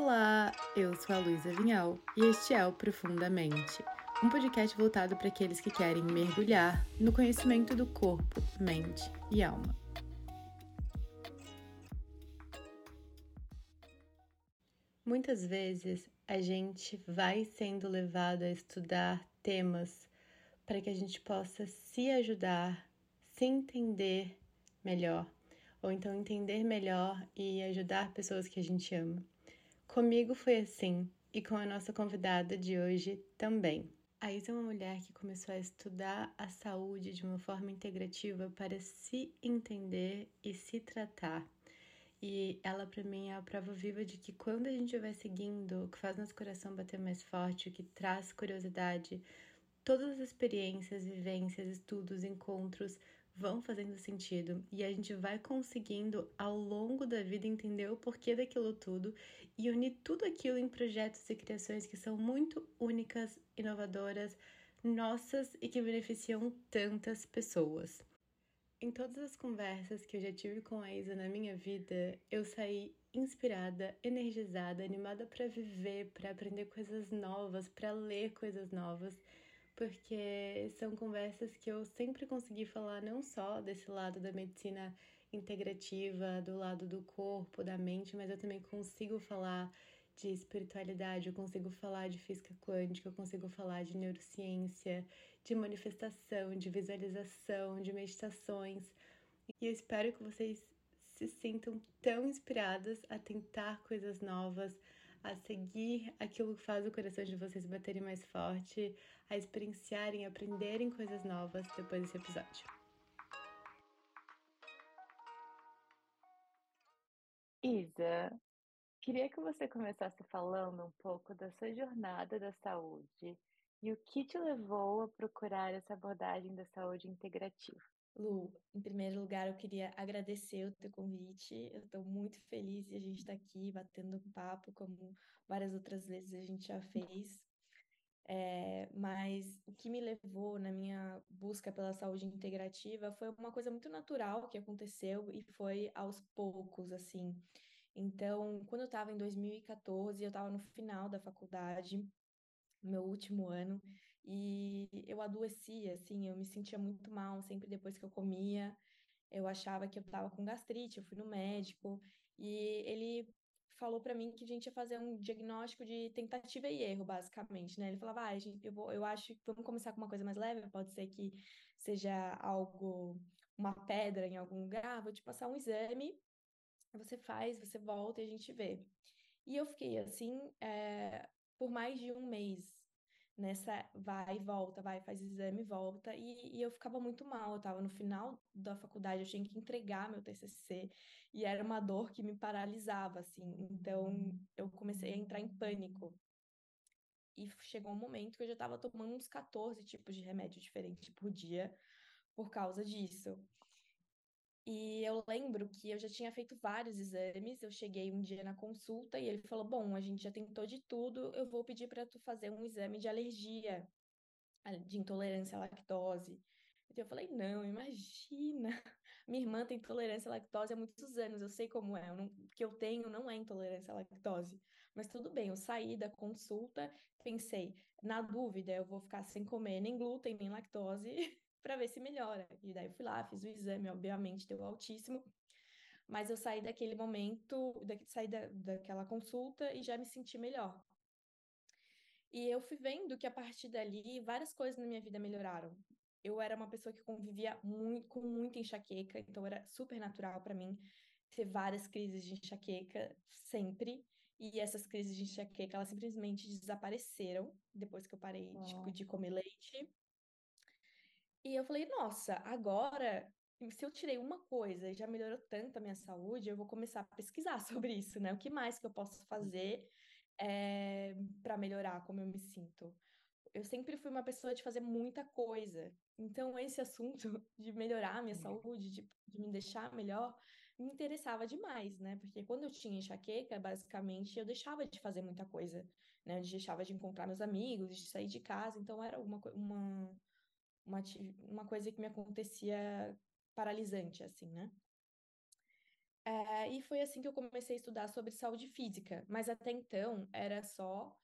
Olá, eu sou a Luísa Vinhal e este é o Profundamente, um podcast voltado para aqueles que querem mergulhar no conhecimento do corpo, mente e alma. Muitas vezes a gente vai sendo levado a estudar temas para que a gente possa se ajudar, se entender melhor, ou então entender melhor e ajudar pessoas que a gente ama. Comigo foi assim e com a nossa convidada de hoje também. A Isa é uma mulher que começou a estudar a saúde de uma forma integrativa para se entender e se tratar. E ela, para mim, é a prova viva de que quando a gente vai seguindo o que faz nosso coração bater mais forte, o que traz curiosidade, todas as experiências, vivências, estudos, encontros vão fazendo sentido e a gente vai conseguindo ao longo da vida entender o porquê daquilo tudo e unir tudo aquilo em projetos e criações que são muito únicas, inovadoras, nossas e que beneficiam tantas pessoas. Em todas as conversas que eu já tive com a Isa na minha vida, eu saí inspirada, energizada, animada para viver, para aprender coisas novas, para ler coisas novas porque são conversas que eu sempre consegui falar não só desse lado da medicina integrativa, do lado do corpo, da mente, mas eu também consigo falar de espiritualidade, eu consigo falar de física quântica, eu consigo falar de neurociência, de manifestação, de visualização, de meditações. E eu espero que vocês se sintam tão inspiradas a tentar coisas novas, a seguir aquilo que faz o coração de vocês baterem mais forte, a experienciarem, aprenderem coisas novas depois desse episódio. Isa, queria que você começasse falando um pouco da sua jornada da saúde e o que te levou a procurar essa abordagem da saúde integrativa. Lu, em primeiro lugar, eu queria agradecer o teu convite. Eu estou muito feliz de a gente estar tá aqui batendo papo, como várias outras vezes a gente já fez. É, mas o que me levou na minha busca pela saúde integrativa foi uma coisa muito natural que aconteceu e foi aos poucos, assim. Então, quando eu estava em 2014, eu estava no final da faculdade, meu último ano, e eu adoecia, assim, eu me sentia muito mal sempre depois que eu comia. Eu achava que eu estava com gastrite, eu fui no médico e ele falou para mim que a gente ia fazer um diagnóstico de tentativa e erro, basicamente, né? Ele falava, ah, gente, eu, vou, eu acho que vamos começar com uma coisa mais leve, pode ser que seja algo, uma pedra em algum lugar, vou te passar um exame, você faz, você volta e a gente vê. E eu fiquei assim é, por mais de um mês nessa vai e volta, vai, faz exame volta, e, e eu ficava muito mal, eu estava no final da faculdade, eu tinha que entregar meu TCC, e era uma dor que me paralisava, assim, então eu comecei a entrar em pânico, e chegou um momento que eu já estava tomando uns 14 tipos de remédio diferentes por dia, por causa disso. E eu lembro que eu já tinha feito vários exames. Eu cheguei um dia na consulta e ele falou: Bom, a gente já tentou de tudo, eu vou pedir para tu fazer um exame de alergia, de intolerância à lactose. Então eu falei: Não, imagina. Minha irmã tem intolerância à lactose há muitos anos, eu sei como é. O que eu tenho não é intolerância à lactose. Mas tudo bem, eu saí da consulta, pensei: na dúvida, eu vou ficar sem comer nem glúten, nem lactose. para ver se melhora. E daí eu fui lá, fiz o exame, obviamente deu altíssimo, mas eu saí daquele momento, da, saí da, daquela consulta e já me senti melhor. E eu fui vendo que a partir dali várias coisas na minha vida melhoraram. Eu era uma pessoa que convivia muito, com muita enxaqueca, então era super natural para mim ter várias crises de enxaqueca sempre. E essas crises de enxaqueca, elas simplesmente desapareceram depois que eu parei tipo, de comer leite. E eu falei, nossa, agora, se eu tirei uma coisa e já melhorou tanto a minha saúde, eu vou começar a pesquisar sobre isso, né? O que mais que eu posso fazer é, eh, para melhorar como eu me sinto? Eu sempre fui uma pessoa de fazer muita coisa. Então, esse assunto de melhorar a minha saúde, de, de me deixar melhor, me interessava demais, né? Porque quando eu tinha enxaqueca, basicamente, eu deixava de fazer muita coisa, né? Eu deixava de encontrar meus amigos, de sair de casa. Então, era uma, uma uma, uma coisa que me acontecia paralisante, assim, né? É, aí foi assim que eu comecei a estudar sobre saúde física, mas até então era só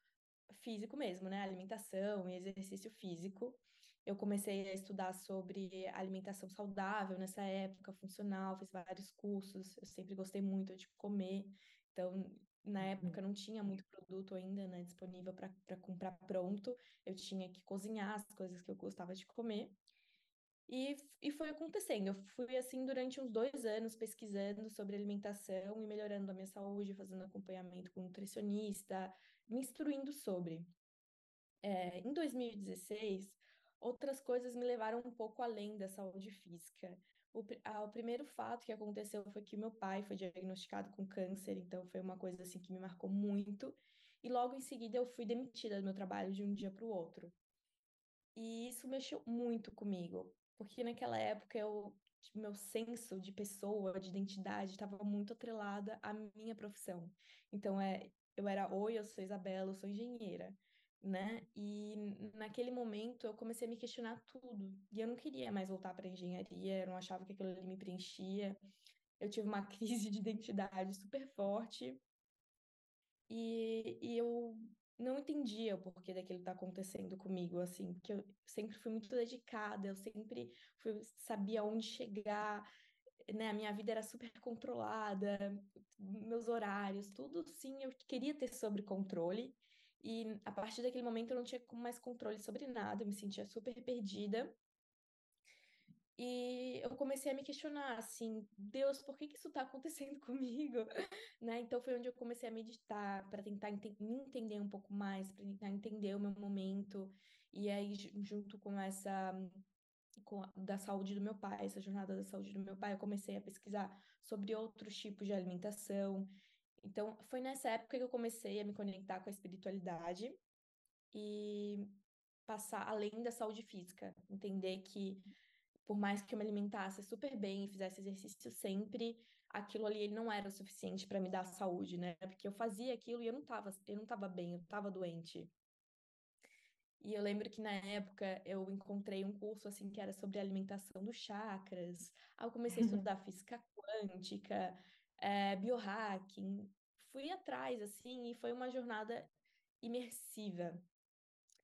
físico mesmo, né? Alimentação e exercício físico. Eu comecei a estudar sobre alimentação saudável nessa época, funcional, fiz vários cursos. Eu sempre gostei muito de comer, então na Uhum. época não tinha muito produto ainda, né, disponível para comprar pronto. Eu tinha que cozinhar as coisas que eu gostava de comer. E, e foi acontecendo. Eu fui assim durante uns dois anos pesquisando sobre alimentação e melhorando a minha saúde, fazendo acompanhamento com nutricionista, me instruindo sobre. É, em 2016, outras coisas me levaram um pouco além da saúde física. O, a, o primeiro fato que aconteceu foi que meu pai foi diagnosticado com câncer, então foi uma coisa assim que me marcou muito. E logo em seguida eu fui demitida do meu trabalho de um dia para o outro. E isso mexeu muito comigo, porque naquela época eu, meu senso de pessoa, de identidade, estava muito atrelada à minha profissão. Então é, eu era, oi, eu sou Isabela, eu sou engenheira, né? E naquele momento eu comecei a me questionar tudo. E eu não queria mais voltar para engenharia, eu não achava que aquilo ali me preenchia. Eu tive uma crise de identidade super forte. E, e eu não entendia o porquê daquilo tá acontecendo comigo, assim, porque eu sempre fui muito dedicada, eu sempre fui, sabia onde chegar, né? A minha vida era super controlada, meus horários, tudo sim, eu queria ter sobre controle. E a partir daquele momento eu não tinha mais controle sobre nada, eu me sentia super perdida. E eu comecei a me questionar, assim, Deus, por que que isso está acontecendo comigo? Né? Então foi onde eu comecei a meditar para tentar me entender um pouco mais, para tentar entender o meu momento. E aí, junto com essa com a, da saúde do meu pai, essa jornada da saúde do meu pai, eu comecei a pesquisar sobre outros tipos de alimentação. Então, foi nessa época que eu comecei a me conectar com a espiritualidade e passar além da saúde física, entender que por mais que eu me alimentasse super bem e fizesse exercício sempre, aquilo ali não era o suficiente para me dar saúde, né? Porque eu fazia aquilo e eu não tava, eu não tava bem, eu tava doente. E eu lembro que na época eu encontrei um curso assim que era sobre alimentação dos chakras. Aí eu comecei a estudar física quântica, é, biohacking. Fui atrás assim e foi uma jornada imersiva.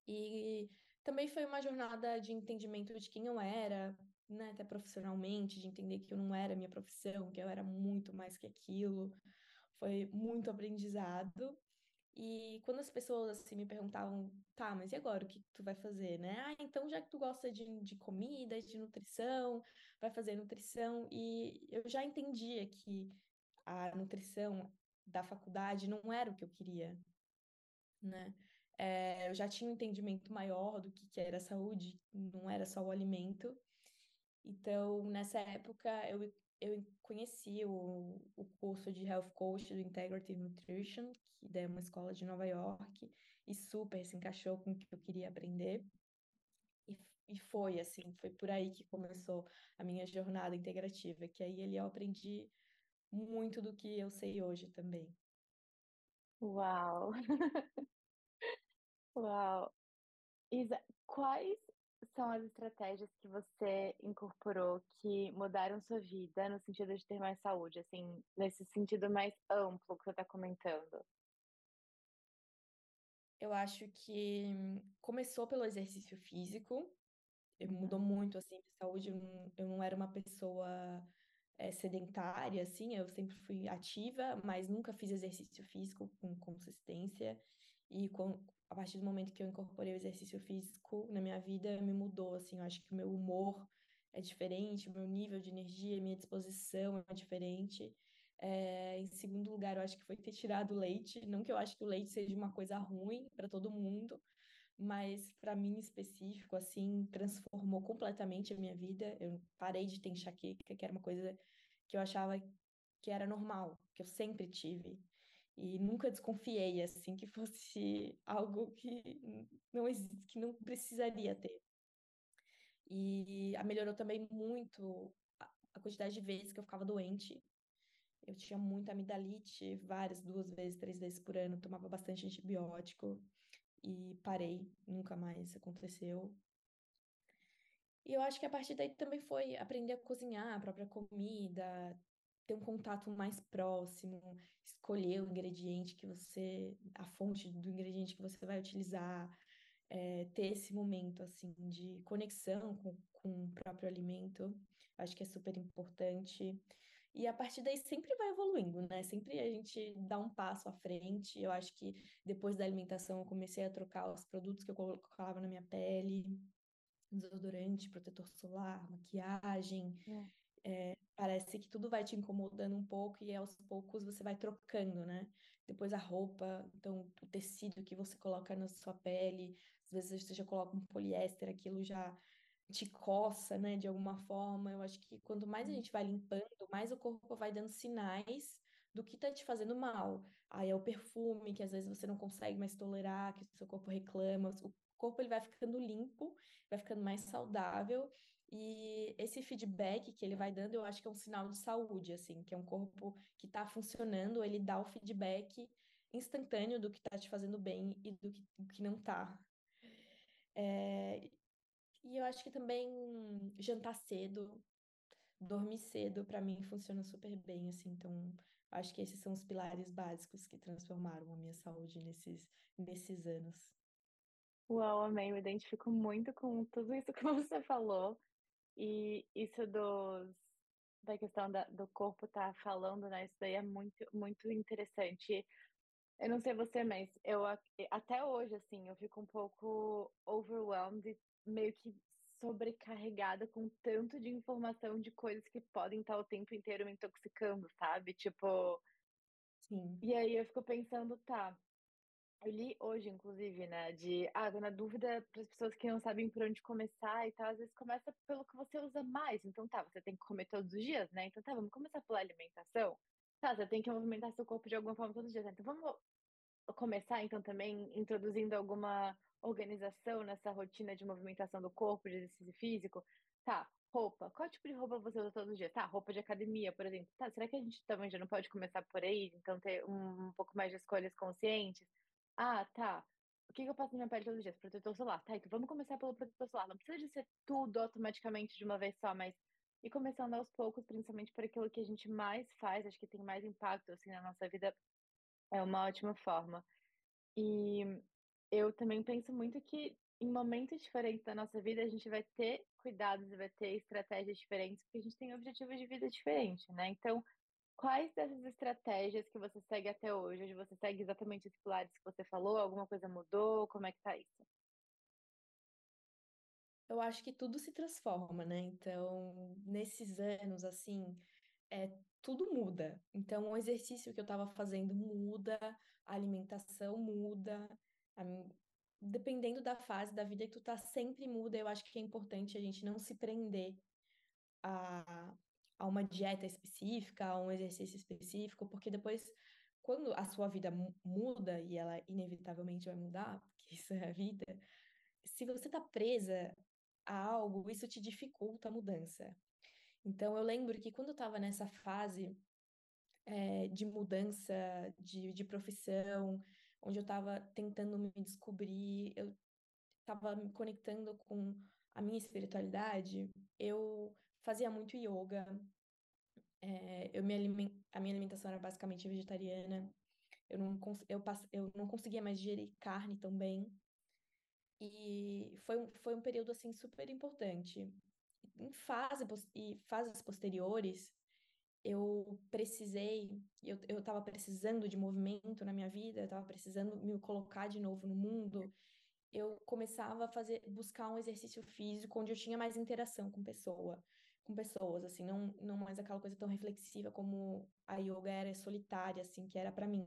E também foi uma jornada de entendimento de quem eu era, né, até profissionalmente, de entender que eu não era minha profissão, que eu era muito mais que aquilo. Foi muito aprendizado. E quando as pessoas assim me perguntavam, tá, mas e agora o que tu vai fazer, né? Ah, então já que tu gosta de, de comida, de nutrição, vai fazer nutrição. E eu já entendia que a nutrição da faculdade não era o que eu queria, né? É, eu já tinha um entendimento maior do que, que era saúde, não era só o alimento. Então, nessa época, eu, eu conheci o, o curso de Health Coach do Integrative Nutrition, que é uma escola de Nova York, e super se encaixou com o que eu queria aprender. E, e foi assim, foi por aí que começou a minha jornada integrativa, que aí ali eu aprendi muito do que eu sei hoje também. Uau! Uau! Isa, quais são as estratégias que você incorporou que mudaram sua vida no sentido de ter mais saúde, assim, nesse sentido mais amplo que você está comentando? Eu acho que começou pelo exercício físico, Uhum. mudou muito, assim, minha saúde, eu não, eu não era uma pessoa é, sedentária, assim, eu sempre fui ativa, mas nunca fiz exercício físico com consistência, e com, a partir do momento que eu incorporei o exercício físico na minha vida, me mudou, assim, eu acho que o meu humor é diferente, o meu nível de energia, minha disposição é diferente. É, em segundo lugar, eu acho que foi ter tirado o leite, não que eu acho que o leite seja uma coisa ruim para todo mundo, mas para mim específico, assim, transformou completamente a minha vida. Eu parei de ter enxaqueca, que era uma coisa que eu achava que era normal, que eu sempre tive. E nunca desconfiei, assim, que fosse algo que não, que não precisaria ter. E melhorou também muito a quantidade de vezes que eu ficava doente. Eu tinha muita amidalite, várias, duas vezes, três vezes por ano, tomava bastante antibiótico e parei, nunca mais aconteceu. E eu acho que a partir daí também foi aprender a cozinhar a própria comida, ter um contato mais próximo, escolher o ingrediente que você, a fonte do ingrediente que você vai utilizar, é, ter esse momento assim de conexão com, com o próprio alimento, acho que é super importante. E a partir daí sempre vai evoluindo, né? Sempre a gente dá um passo à frente. Eu acho que depois da alimentação eu comecei a trocar os produtos que eu colocava na minha pele, desodorante, protetor solar, maquiagem. É. É, parece que tudo vai te incomodando um pouco e aos poucos você vai trocando, né? Depois a roupa, então o tecido que você coloca na sua pele, às vezes você já coloca um poliéster, aquilo já te coça, né, de alguma forma. Eu acho que quanto mais a gente vai limpando, mais o corpo vai dando sinais do que tá te fazendo mal. Aí é o perfume, que às vezes você não consegue mais tolerar, que o seu corpo reclama. O corpo ele vai ficando limpo, vai ficando mais saudável. E esse feedback que ele vai dando, eu acho que é um sinal de saúde, assim, que é um corpo que está funcionando, ele dá o feedback instantâneo do que está te fazendo bem e do que, do que não está. É, e eu acho que também jantar cedo, dormir cedo, para mim funciona super bem, assim. Então, acho que esses são os pilares básicos que transformaram a minha saúde nesses, nesses anos. Uau, amei, eu identifico muito com tudo isso que você falou. E isso dos, da questão da, do corpo tá falando, né? Isso daí é muito, muito interessante. Eu não sei você, mas eu até hoje, assim, eu fico um pouco overwhelmed, meio que sobrecarregada com tanto de informação de coisas que podem estar o tempo inteiro me intoxicando, sabe? Tipo. Sim. E aí eu fico pensando, tá. Eu li hoje, inclusive, né, de ah, na dúvida para as pessoas que não sabem por onde começar e tal, às vezes começa pelo que você usa mais. Então tá, você tem que comer todos os dias, né? Então tá, vamos começar pela alimentação. Tá, você tem que movimentar seu corpo de alguma forma todos os dias. Né? Então vamos começar então também introduzindo alguma organização nessa rotina de movimentação do corpo, de exercício físico. Tá, roupa. Qual tipo de roupa você usa todos os dias? Tá, roupa de academia, por exemplo. Tá, será que a gente também já não pode começar por aí? Então ter um, um pouco mais de escolhas conscientes? Ah, tá. O que, que eu passo na minha pele todos os dias? Protetor solar. Tá, então vamos começar pelo protetor solar. Não precisa de ser tudo automaticamente de uma vez só, mas e começando aos poucos, principalmente por aquilo que a gente mais faz, acho que tem mais impacto assim na nossa vida, é uma ótima forma. E eu também penso muito que em momentos diferentes da nossa vida a gente vai ter cuidados e vai ter estratégias diferentes, porque a gente tem objetivos de vida diferentes, né? Então, quais dessas estratégias que você segue até hoje? Hoje você segue exatamente os pilares que você falou? Alguma coisa mudou? Como é que tá isso? Eu acho que tudo se transforma, né? Então, nesses anos, assim, é, tudo muda. Então, o exercício que eu estava fazendo muda, a alimentação muda, a, dependendo da fase da vida que tu tá, sempre muda. Eu acho que é importante a gente não se prender a, a uma dieta específica, a um exercício específico, porque depois, quando a sua vida muda, e ela inevitavelmente vai mudar, porque isso é a vida, se você tá presa a algo, isso te dificulta a mudança. Então, eu lembro que quando eu estava nessa fase é, de mudança de, de profissão, onde eu estava tentando me descobrir, eu estava me conectando com a minha espiritualidade, eu fazia muito yoga, é, eu me aliment... a minha alimentação era basicamente vegetariana, eu não, cons... eu, pass... eu não conseguia mais digerir carne tão bem, e foi um, foi um período, assim, super importante. Em fase, e fases posteriores, eu precisei, eu, eu tava precisando de movimento na minha vida, eu tava precisando me colocar de novo no mundo, eu começava a fazer, buscar um exercício físico onde eu tinha mais interação com pessoa, com pessoas, assim, não, não mais aquela coisa tão reflexiva como a yoga era solitária, assim, que era para mim.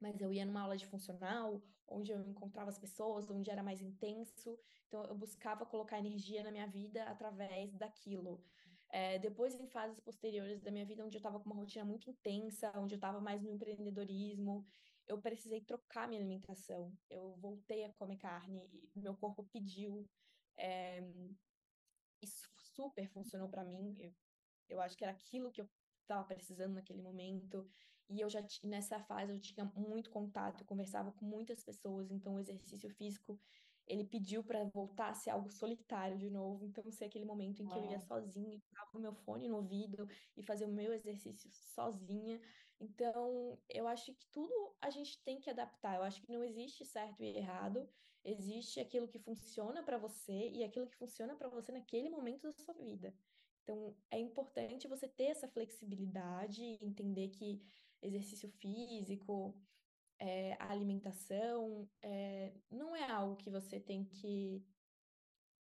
Mas eu ia numa aula de funcional, onde eu encontrava as pessoas, onde era mais intenso, então eu buscava colocar energia na minha vida através daquilo. É, depois, em fases posteriores da minha vida, onde eu estava com uma rotina muito intensa, onde eu estava mais no empreendedorismo, eu precisei trocar minha alimentação. Eu voltei a comer carne, meu corpo pediu. É, isso super funcionou para mim. Eu, eu acho que era aquilo que eu estava precisando naquele momento. E eu já nessa fase eu tinha muito contato, eu conversava com muitas pessoas, então o exercício físico ele pediu para voltar a ser algo solitário de novo. Então, ser aquele momento em que eu ia sozinha, com o meu fone no ouvido e fazer o meu exercício sozinha. Então, eu acho que tudo a gente tem que adaptar. Eu acho que não existe certo e errado. Existe aquilo que funciona para você e aquilo que funciona para você naquele momento da sua vida. Então, é importante você ter essa flexibilidade, entender que exercício físico, é, alimentação, é, não é algo que você tem que,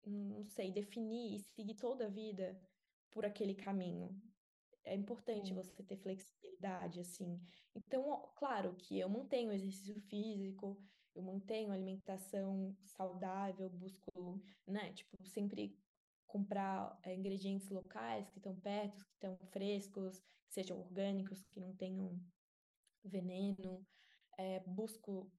não sei, definir e seguir toda a vida por aquele caminho. É importante Sim. você ter flexibilidade, assim. Então, claro que eu mantenho exercício físico, eu mantenho alimentação saudável, busco, né, tipo, sempre comprar é, ingredientes locais que estão perto, que estão frescos, que sejam orgânicos, que não tenham veneno. É, busco.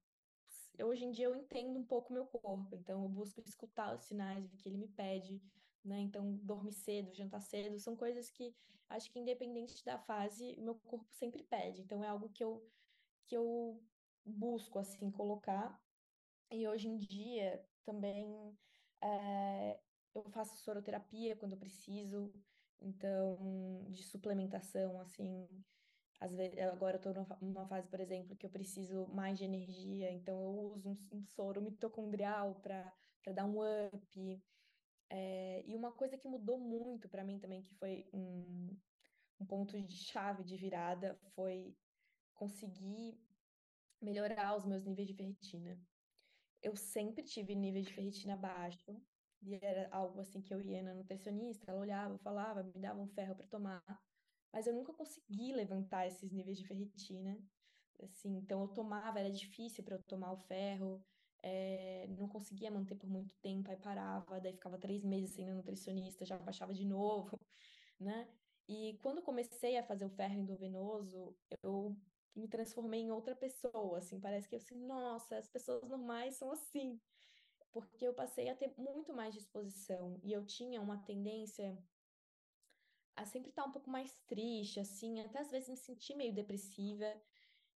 Hoje em dia eu entendo um pouco meu corpo, então eu busco escutar os sinais que ele me pede, né? Então, dormir cedo, jantar cedo, são coisas que acho que independente da fase, meu corpo sempre pede. Então, é algo que eu, que eu busco, assim, colocar. E hoje em dia também é, eu faço soroterapia quando eu preciso, então, de suplementação, assim, às vezes, agora eu estou numa fase, por exemplo, que eu preciso mais de energia, então eu uso um, um soro mitocondrial para dar um up. É, e uma coisa que mudou muito para mim também, que foi um, um ponto de chave de virada, foi conseguir melhorar os meus níveis de ferritina. Eu sempre tive níveis de ferritina baixo, e era algo assim que eu ia na nutricionista, ela olhava, falava, me dava um ferro para tomar, mas eu nunca consegui levantar esses níveis de ferritina. Assim, então eu tomava, era difícil para eu tomar o ferro, é, não conseguia manter por muito tempo, aí parava, daí ficava três meses sem nutricionista, já baixava de novo, né? E quando comecei a fazer o ferro endovenoso, eu me transformei em outra pessoa, assim, parece que eu assim, nossa, as pessoas normais são assim, porque eu passei a ter muito mais disposição e eu tinha uma tendência a sempre estar um pouco mais triste, assim, até às vezes me sentir meio depressiva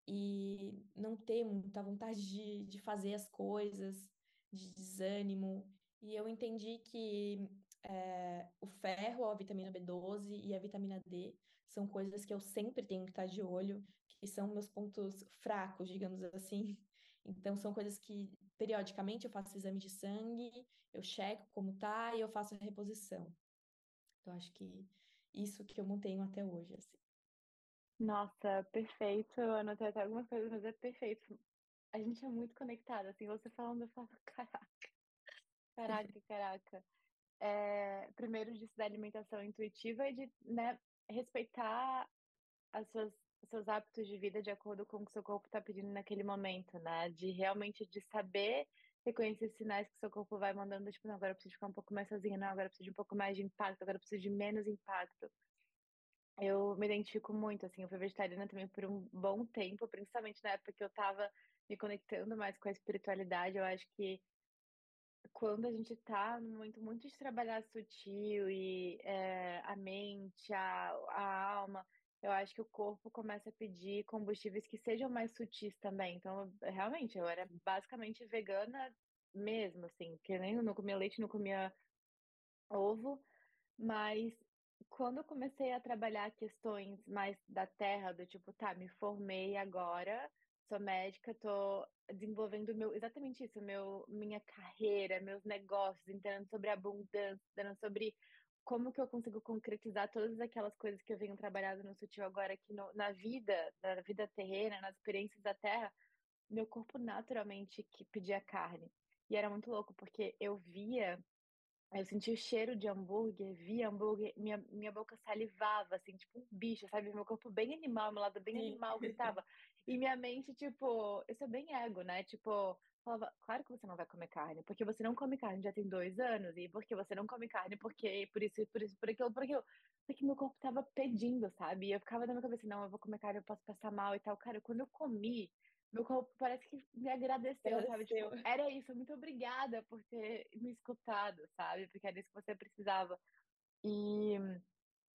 e não ter muita vontade de, de fazer as coisas, de desânimo. E eu entendi que é, o ferro, a vitamina B12 e a vitamina D são coisas que eu sempre tenho que estar de olho, que são meus pontos fracos, digamos assim. Então, são coisas que periodicamente eu faço exame de sangue, eu checo como tá e eu faço a reposição. Então, acho que isso que eu mantenho até hoje, assim. Nossa, perfeito. Eu anotei até algumas coisas, mas é perfeito. A gente é muito conectada, assim, você falando, eu falo, caraca, caraca, caraca. É, primeiro disso da alimentação intuitiva e de né, respeitar as suas, seus hábitos de vida de acordo com o que seu corpo está pedindo naquele momento, né? De realmente de saber reconhecer sinais que seu corpo vai mandando, tipo, não, agora eu preciso ficar um pouco mais sozinha, não, agora eu preciso de um pouco mais de impacto, agora eu preciso de menos impacto. Eu me identifico muito, assim, eu fui vegetariana também por um bom tempo, principalmente na época que eu tava me conectando mais com a espiritualidade, eu acho que quando a gente tá no momento muito de trabalhar sutil e é, a mente, a, a alma, eu acho que o corpo começa a pedir combustíveis que sejam mais sutis também. Então, realmente, eu era basicamente vegana mesmo, assim, que nem não comia leite, não comia ovo, mas quando eu comecei a trabalhar questões mais da terra, do tipo, tá, me formei agora, sou médica, tô desenvolvendo meu, exatamente isso, meu, minha carreira, meus negócios, entendendo sobre abundância, entendendo sobre como que eu consigo concretizar todas aquelas coisas que eu venho trabalhando no sutil agora aqui no, na vida, na vida terrena, nas experiências da terra, meu corpo naturalmente que pedia carne. E era muito louco, porque eu via, eu sentia o cheiro de hambúrguer, via hambúrguer, minha, minha boca salivava, assim, tipo um bicho, sabe? Meu corpo bem animal, meu lado bem Sim. animal gritava. E minha mente, tipo, isso é bem ego, né? Tipo, falava, claro que você não vai comer carne, porque você não come carne já tem dois anos, e porque você não come carne, porque por isso, por isso, por aquilo, por aquilo. Porque meu corpo tava pedindo, sabe? E eu ficava na minha cabeça, não, eu vou comer carne, eu posso passar mal e tal. Cara, quando eu comi, meu corpo parece que me agradeceu, sabe? Tipo, era isso, muito obrigada por ter me escutado, sabe? Porque era isso que você precisava. E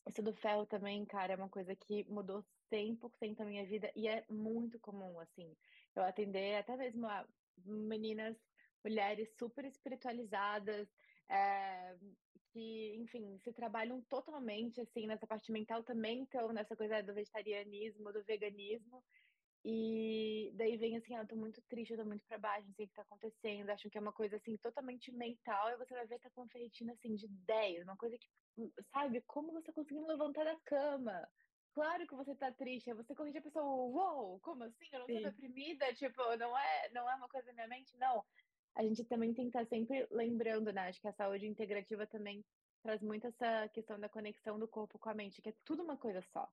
isso do ferro também, cara, é uma coisa que mudou 100% a minha vida e é muito comum, assim, eu atender até mesmo a meninas mulheres super espiritualizadas, é, que, enfim, se trabalham totalmente, assim, nessa parte mental também, então, nessa coisa do vegetarianismo, do veganismo, e daí vem assim, ah, eu tô muito triste, eu tô muito pra baixo, não sei o que tá acontecendo, acho que é uma coisa assim totalmente mental, e você vai ver tá com ferritina assim de 10, uma coisa que, sabe, como você conseguiu levantar da cama? Claro que você tá triste, você corrige a pessoa, uou, como assim? Eu não tô Sim. deprimida, tipo, não é, não é uma coisa da minha mente, não. A gente também tem que estar sempre lembrando, né? Acho que a saúde integrativa também traz muito essa questão da conexão do corpo com a mente, que é tudo uma coisa só.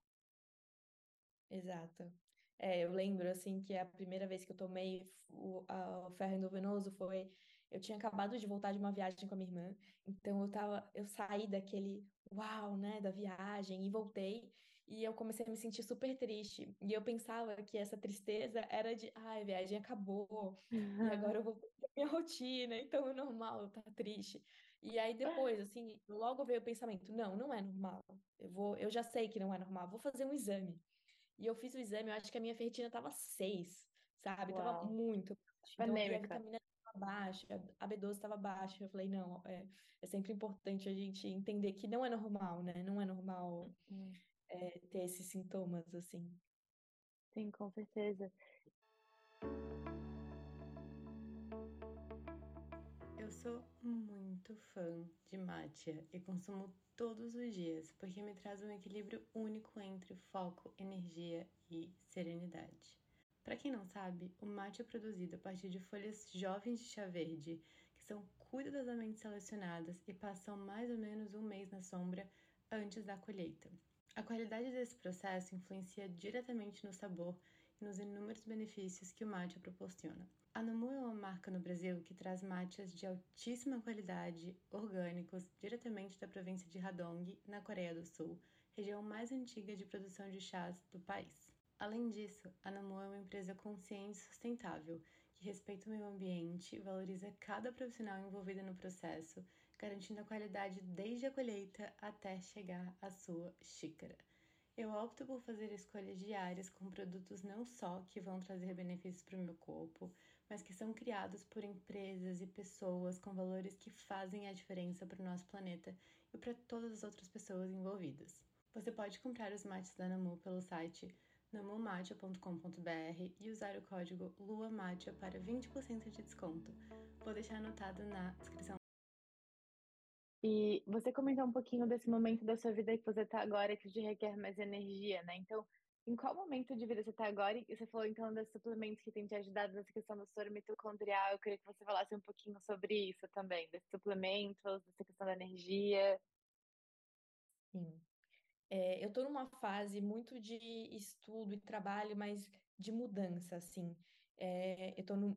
Exato. É, eu lembro, assim, que a primeira vez que eu tomei o, a- o ferro endovenoso foi... Eu tinha acabado de voltar de uma viagem com a minha irmã, então eu tava... Eu saí daquele uau, né, da viagem e voltei, e eu comecei a me sentir super triste. E eu pensava que essa tristeza era de, ai, a viagem acabou, e agora eu vou pra minha rotina, então é normal eu estar triste. E aí depois, assim, logo veio o pensamento, não, não é normal. Eu vou, eu já sei que não é normal, vou fazer um exame. E eu fiz o exame, eu acho que a minha ferritina tava 6, sabe? Tava Uau, muito baixa. Então, a vitamina estava baixa, a B12 estava baixa. Eu falei, não, é, é sempre importante a gente entender que não é normal, né? Não é normal Hum, é, ter esses sintomas, assim. Sim, com certeza. Eu sou muito fã de matcha e consumo todos os dias porque me traz um equilíbrio único entre foco, energia e serenidade. Para quem não sabe, o matcha é produzido a partir de folhas jovens de chá verde, que são cuidadosamente selecionadas e passam mais ou menos um mês na sombra antes da colheita. A qualidade desse processo influencia diretamente no sabor e nos inúmeros benefícios que o matcha proporciona. A Nomu é uma marca no Brasil que traz matchas de altíssima qualidade, orgânicos, diretamente da província de Hadong, na Coreia do Sul, região mais antiga de produção de chás do país. Além disso, a Nomu é uma empresa consciente e sustentável, que respeita o meio ambiente, valoriza cada profissional envolvido no processo, garantindo a qualidade desde a colheita até chegar à sua xícara. Eu opto por fazer escolhas diárias com produtos não só que vão trazer benefícios para o meu corpo, mas que são criados por empresas e pessoas com valores que fazem a diferença para o nosso planeta e para todas as outras pessoas envolvidas. Você pode comprar os mates da Namu pelo site namumatia.com.br e usar o código LUAMATIA para 20% de desconto. Vou deixar anotado na descrição. E você comentou um pouquinho desse momento da sua vida que você está agora, que te requer mais energia, né? Então, em qual momento de vida você está agora? E você falou então dos suplementos que têm te ajudado nessa questão do soro mitocondrial. Eu queria que você falasse um pouquinho sobre isso também, desses suplementos, dessa questão da energia. Sim. É, eu estou numa fase muito de estudo e trabalho, mas de mudança, assim. É, eu estou no,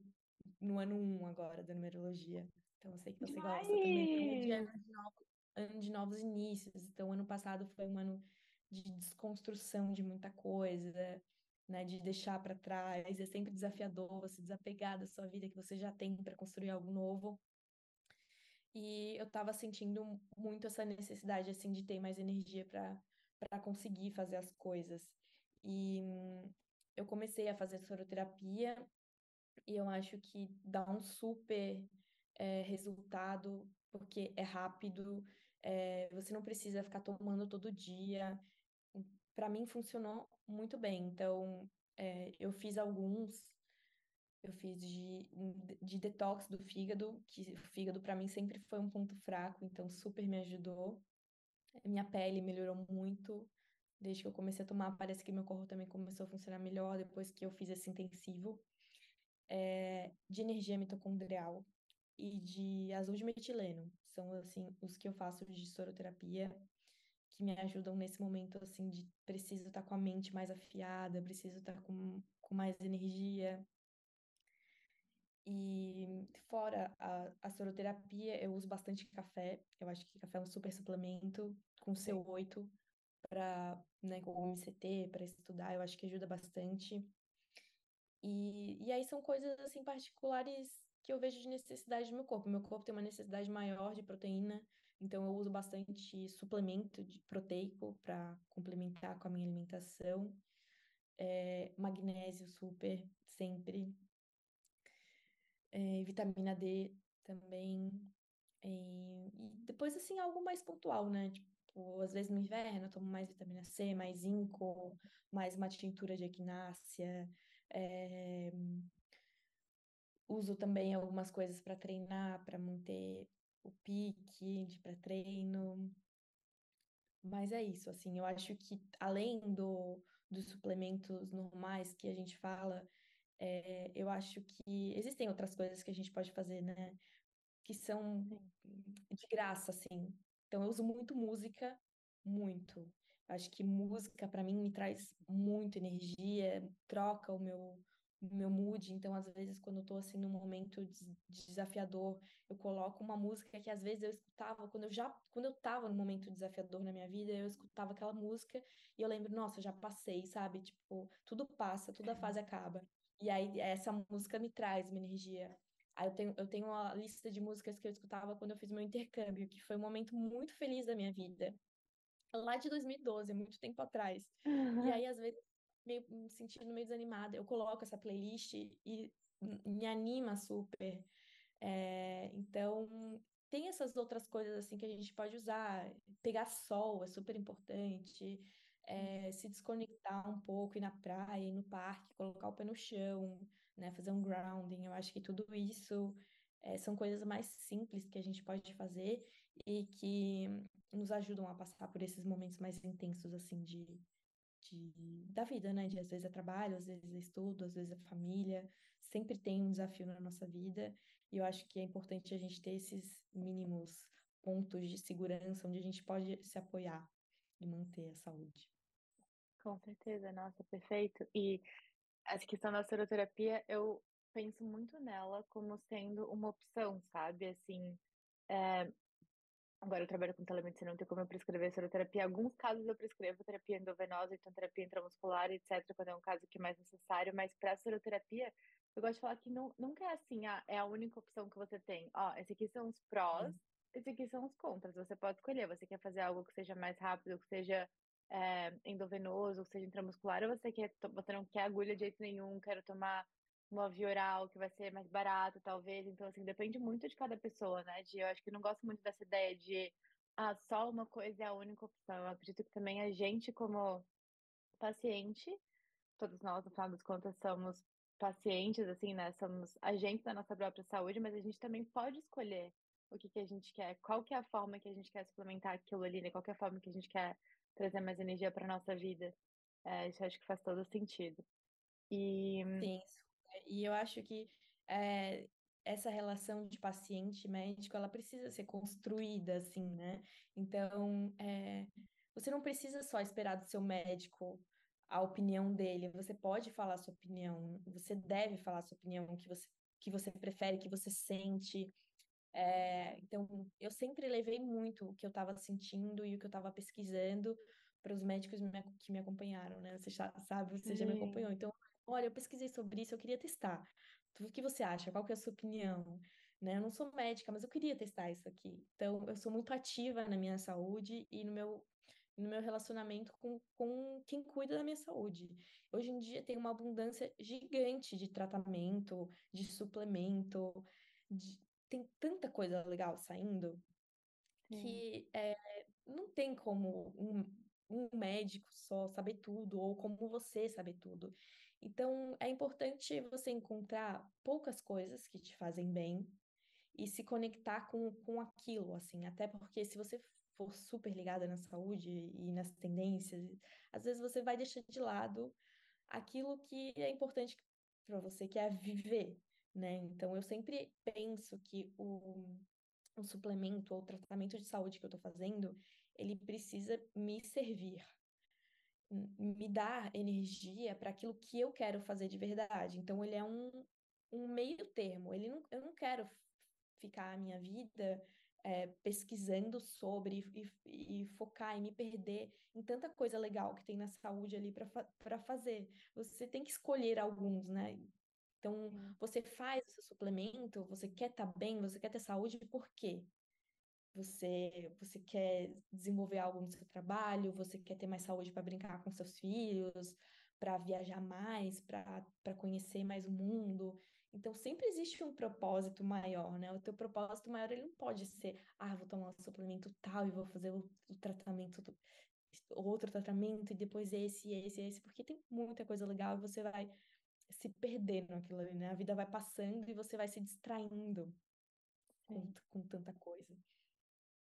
no ano 1 agora da numerologia. Então, eu sei que você gosta também. De Demais! ano de, novo- ano de novos inícios. Então, ano passado foi um ano de desconstrução de muita coisa, né? De deixar para trás. É sempre desafiador você desapegar da sua vida que você já tem para construir algo novo. E eu estava sentindo muito essa necessidade, assim, de ter mais energia para para conseguir fazer as coisas. E hum, eu comecei a fazer soroterapia e eu acho que dá um super é, resultado, porque é rápido, é, você não precisa ficar tomando todo dia. Para mim funcionou muito bem. Então, é, eu fiz alguns, eu fiz de, de detox do fígado, que o fígado para mim sempre foi um ponto fraco, então super me ajudou. Minha pele melhorou muito. Desde que eu comecei a tomar, parece que meu corpo também começou a funcionar melhor depois que eu fiz esse intensivo é, de energia mitocondrial e de azul de metileno. São, assim, os que eu faço de soroterapia que me ajudam nesse momento, assim, de preciso estar com a mente mais afiada, preciso estar com, com mais energia. E fora a, a soroterapia, eu uso bastante café. Eu acho que café é um super suplemento com Sim. CO8 para, né, com o MCT, para estudar, eu acho que ajuda bastante. E, e aí são coisas assim particulares que eu vejo de necessidade do meu corpo. Meu corpo tem uma necessidade maior de proteína, então eu uso bastante suplemento de proteico para complementar com a minha alimentação. É, magnésio super, sempre. é, vitamina D também. E, e depois, assim, algo mais pontual, né? Tipo, às vezes no inverno eu tomo mais vitamina C, mais zinco, mais uma tintura de equinácea. É, uso também algumas coisas para treinar, para manter o pique de pré-treino. Mas é isso, assim, eu acho que além do, dos suplementos normais que a gente fala, é, eu acho que existem outras coisas que a gente pode fazer, né? Que são de graça, assim. Então, eu uso muito música, muito. Acho que música, para mim, me traz muito energia, troca o meu, meu mood. Então, às vezes, quando eu tô assim num momento desafiador, eu coloco uma música que às vezes eu escutava quando eu já, quando eu tava num momento desafiador na minha vida, eu escutava aquela música e eu lembro, nossa, já passei, sabe? Tipo, tudo passa, toda fase acaba. E aí essa música me traz uma energia. Aí eu tenho, eu tenho uma lista de músicas que eu escutava quando eu fiz meu intercâmbio, que foi um momento muito feliz da minha vida. Lá de 2012, muito tempo atrás. Uhum. E aí, às vezes, meio, me sentindo meio desanimada, eu coloco essa playlist e me anima super. É, então, tem essas outras coisas assim que a gente pode usar. Pegar sol é super importante. É, se desconectar um pouco, ir na praia, ir no parque, colocar o pé no chão, né, fazer um grounding. Eu acho que tudo isso é, são coisas mais simples que a gente pode fazer e que nos ajudam a passar por esses momentos mais intensos, assim, de, de, da vida, né? De às vezes é trabalho, às vezes é estudo, às vezes é família. Sempre tem um desafio na nossa vida. E eu acho que é importante a gente ter esses mínimos pontos de segurança onde a gente pode se apoiar e manter a saúde. Com certeza, nossa, perfeito. E essa questão da soroterapia, eu penso muito nela como sendo uma opção, sabe? Assim, é, Agora eu trabalho com telemedicina, não tem como eu prescrever soroterapia. Em alguns casos eu prescrevo terapia endovenosa, então terapia intramuscular, etc., quando é um caso que é mais necessário, mas para soroterapia, eu gosto de falar que não, nunca é assim, ah, é a única opção que você tem. Ó, esse aqui são os prós, Sim. esse aqui são os contras. Você pode escolher, você quer fazer algo que seja mais rápido, que seja é, endovenoso, que seja intramuscular, ou você, quer, você não quer agulha de jeito nenhum, quero tomar uma via oral que vai ser mais barato, talvez. Então, assim, depende muito de cada pessoa, né? De, eu acho que não gosto muito dessa ideia de ah, só uma coisa é a única opção. Eu acredito que também a gente, como paciente, todos nós, no final das contas, somos pacientes, assim, né? Somos agentes da nossa própria saúde, mas a gente também pode escolher o que, que a gente quer, qual que é a forma que a gente quer suplementar aquilo ali, né? Qual que é a forma que a gente quer trazer mais energia para nossa vida. É, isso acho que faz todo sentido. E... Sim, e eu acho que é, essa relação de paciente-médico, ela precisa ser construída, assim, né? Então, é, você não precisa só esperar do seu médico a opinião dele, você pode falar sua opinião, você deve falar a sua opinião, que você, que você prefere, que você sente. É, então, eu sempre levei muito o que eu estava sentindo e o que eu estava pesquisando para os médicos que me acompanharam, né? Você já sabe, você já me acompanhou. Então, olha, eu pesquisei sobre isso, eu queria testar. O que você acha? Qual que é a sua opinião? Né? Eu não sou médica, mas eu queria testar isso aqui. Então, eu sou muito ativa na minha saúde e no meu, no meu relacionamento com, com quem cuida da minha saúde. Hoje em dia tem uma abundância gigante de tratamento, de suplemento, de... tem tanta coisa legal saindo que é, não tem como um, um médico só saber tudo, ou como você saber tudo. Então, é importante você encontrar poucas coisas que te fazem bem e se conectar com, com aquilo, assim, até porque se você for super ligada na saúde e nas tendências, às vezes você vai deixar de lado aquilo que é importante para você, que é viver, né? Então, eu sempre penso que o, o suplemento ou tratamento de saúde que eu estou fazendo, ele precisa me servir, me dar energia para aquilo que eu quero fazer de verdade. Então, ele é um, um meio termo. Ele não, eu não quero ficar a minha vida é, pesquisando sobre e, e, focar e me perder em tanta coisa legal que tem na saúde ali para fazer. Você tem que escolher alguns, né? Então, você faz esse suplemento, você quer estar tá bem, você quer ter saúde, por quê? Você, você quer desenvolver algo no seu trabalho, você quer ter mais saúde para brincar com seus filhos, para viajar mais, para conhecer mais o mundo. Então, sempre existe um propósito maior, né? O teu propósito maior, ele não pode ser, ah, vou tomar um suplemento tal e vou fazer o, o tratamento, do, outro tratamento e depois esse, esse, esse, porque tem muita coisa legal e você vai se perder naquilo ali, né? A vida vai passando e você vai se distraindo com, com tanta coisa.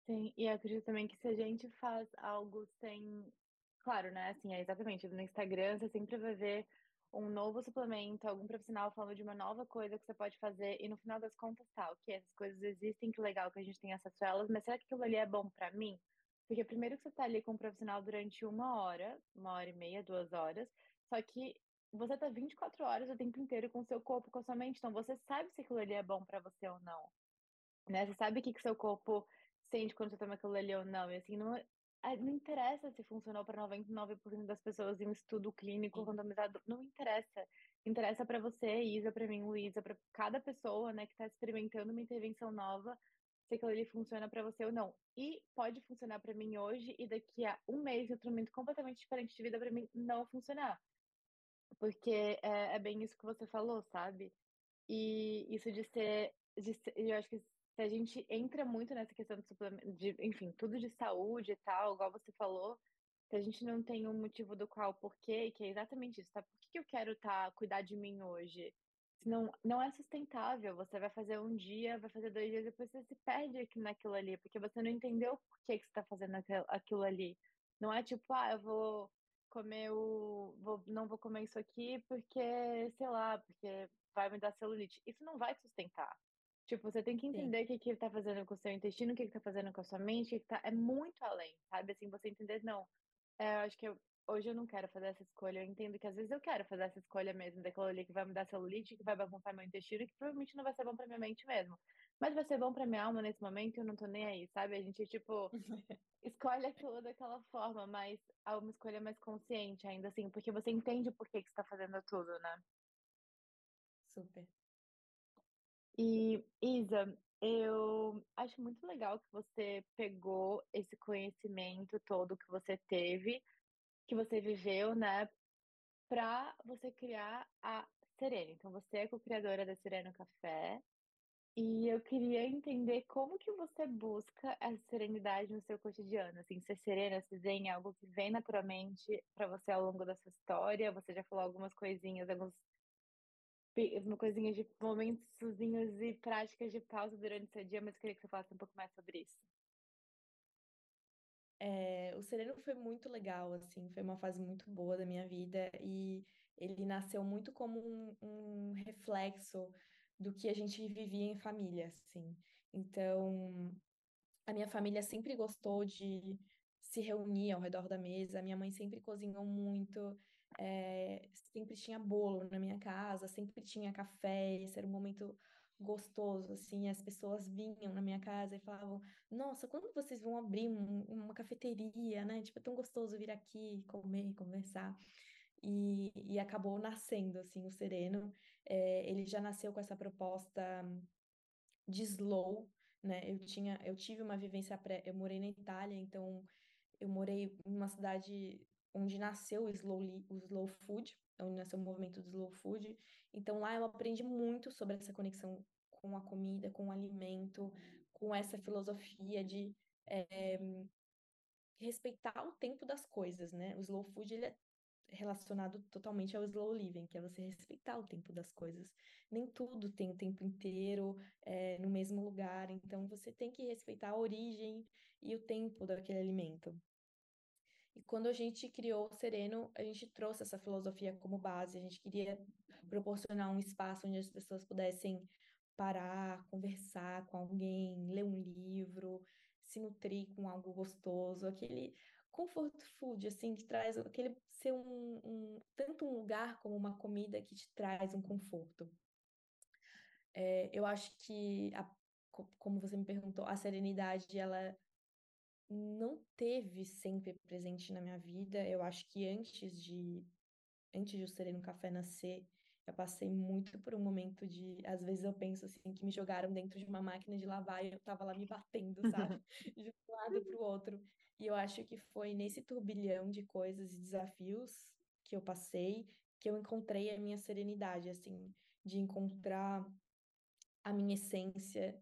Sim, e acredito também que se a gente faz algo sem. Claro, né? Assim, é exatamente. No Instagram você sempre vai ver um novo suplemento, algum profissional falando de uma nova coisa que você pode fazer, e no final das contas, tá, ok, essas coisas existem, que legal que a gente tem acesso a elas, mas será que aquilo ali é bom para mim? Porque primeiro que você tá ali com um profissional durante uma hora, uma hora e meia, duas horas, só que você tá 24 horas o tempo inteiro com o seu corpo, com a sua mente, então você sabe se aquilo ali é bom para você ou não. Né? Você sabe o que, que seu corpo sente quando você toma aquilo ali ou não. E assim, não, é, não interessa se funcionou para 99% das pessoas em um estudo clínico randomizado, não interessa. Interessa para você, Isa, para mim, Luísa, para cada pessoa, né, que está experimentando uma intervenção nova, se aquilo ali funciona para você ou não. E pode funcionar para mim hoje e daqui a um mês, outro momento completamente diferente de vida para mim não funcionar. Porque é, é, bem isso que você falou, sabe? E isso de ser, de ser, eu acho que se a gente entra muito nessa questão de suplemento, de, enfim, tudo de saúde e tal, igual você falou, se a gente não tem um motivo do qual, porquê, que é exatamente isso, tá? Por que, que eu quero tá, cuidar de mim hoje? Não, não é sustentável. Você vai fazer um dia, vai fazer dois dias, depois você se perde aqui naquilo ali, porque você não entendeu por que, que você está fazendo aquilo ali. Não é tipo, ah, eu vou comer o. Vou, não vou comer isso aqui porque, sei lá, porque vai me dar celulite. Isso não vai sustentar. Tipo, você tem que entender Sim. o que, que ele tá fazendo com o seu intestino, o que, que tá fazendo com a sua mente, que, que tá... é muito além, sabe? Assim, você entender, não. É, eu acho que eu, hoje eu não quero fazer essa escolha. Eu entendo que às vezes eu quero fazer essa escolha mesmo, daquilo ali que vai me dar celulite, que vai bagunçar meu intestino, que provavelmente não vai ser bom pra minha mente mesmo. Mas vai ser bom pra minha alma nesse momento eu não tô nem aí, sabe? A gente, tipo, escolhe aquilo daquela forma, mas é uma escolha mais consciente ainda assim, porque você entende por que, que você tá fazendo tudo, né? Super. E, Isa, eu acho muito legal que você pegou esse conhecimento todo que você teve, que você viveu, né, para você criar a Serena. Então, você é co-criadora da Sereno Café. E eu queria entender como que você busca essa serenidade no seu cotidiano. Assim, ser serena, se é algo que vem naturalmente para você ao longo da sua história. Você já falou algumas coisinhas, alguns uma coisinha de momentos e práticas de pausa durante o seu dia, mas eu queria que você falasse um pouco mais sobre isso. É, o Sereno foi muito legal, assim, foi uma fase muito boa da minha vida e ele nasceu muito como um, um reflexo do que a gente vivia em família, assim. Então, a minha família sempre gostou de se reunir ao redor da mesa, a minha mãe sempre cozinhou muito, é, sempre tinha bolo na minha casa, sempre tinha café, esse era um momento gostoso, assim, as pessoas vinham na minha casa e falavam, nossa, quando vocês vão abrir um, uma cafeteria, né? Tipo, é tão gostoso vir aqui comer, conversar. E, e acabou nascendo, assim, o Sereno. É, ele já nasceu com essa proposta de slow, né? Eu tinha, eu tive uma vivência pré, eu morei na Itália, então eu morei em uma cidade onde nasceu o slow, o slow food, onde nasceu o movimento do slow food. Então lá eu aprendi muito sobre essa conexão com a comida, com o alimento, com essa filosofia de é, respeitar o tempo das coisas, né? O slow food ele é relacionado totalmente ao slow living, que é você respeitar o tempo das coisas. Nem tudo tem o tempo inteiro é, no mesmo lugar, então você tem que respeitar a origem e o tempo daquele alimento. E quando a gente criou o Sereno, a gente trouxe essa filosofia como base. A gente queria proporcionar um espaço onde as pessoas pudessem parar, conversar com alguém, ler um livro, se nutrir com algo gostoso, aquele comfort food, assim, que traz aquele ser um, um tanto um lugar como uma comida que te traz um conforto. É, eu acho que, a, como você me perguntou, a serenidade, ela não teve sempre presente na minha vida. Eu acho que antes de antes de o Sereno Café nascer, eu passei muito por um momento de, às vezes eu penso assim, que me jogaram dentro de uma máquina de lavar e eu tava lá me batendo, sabe? De um lado para o outro. E eu acho que foi nesse turbilhão de coisas e desafios que eu passei que eu encontrei a minha serenidade, assim. de encontrar a minha essência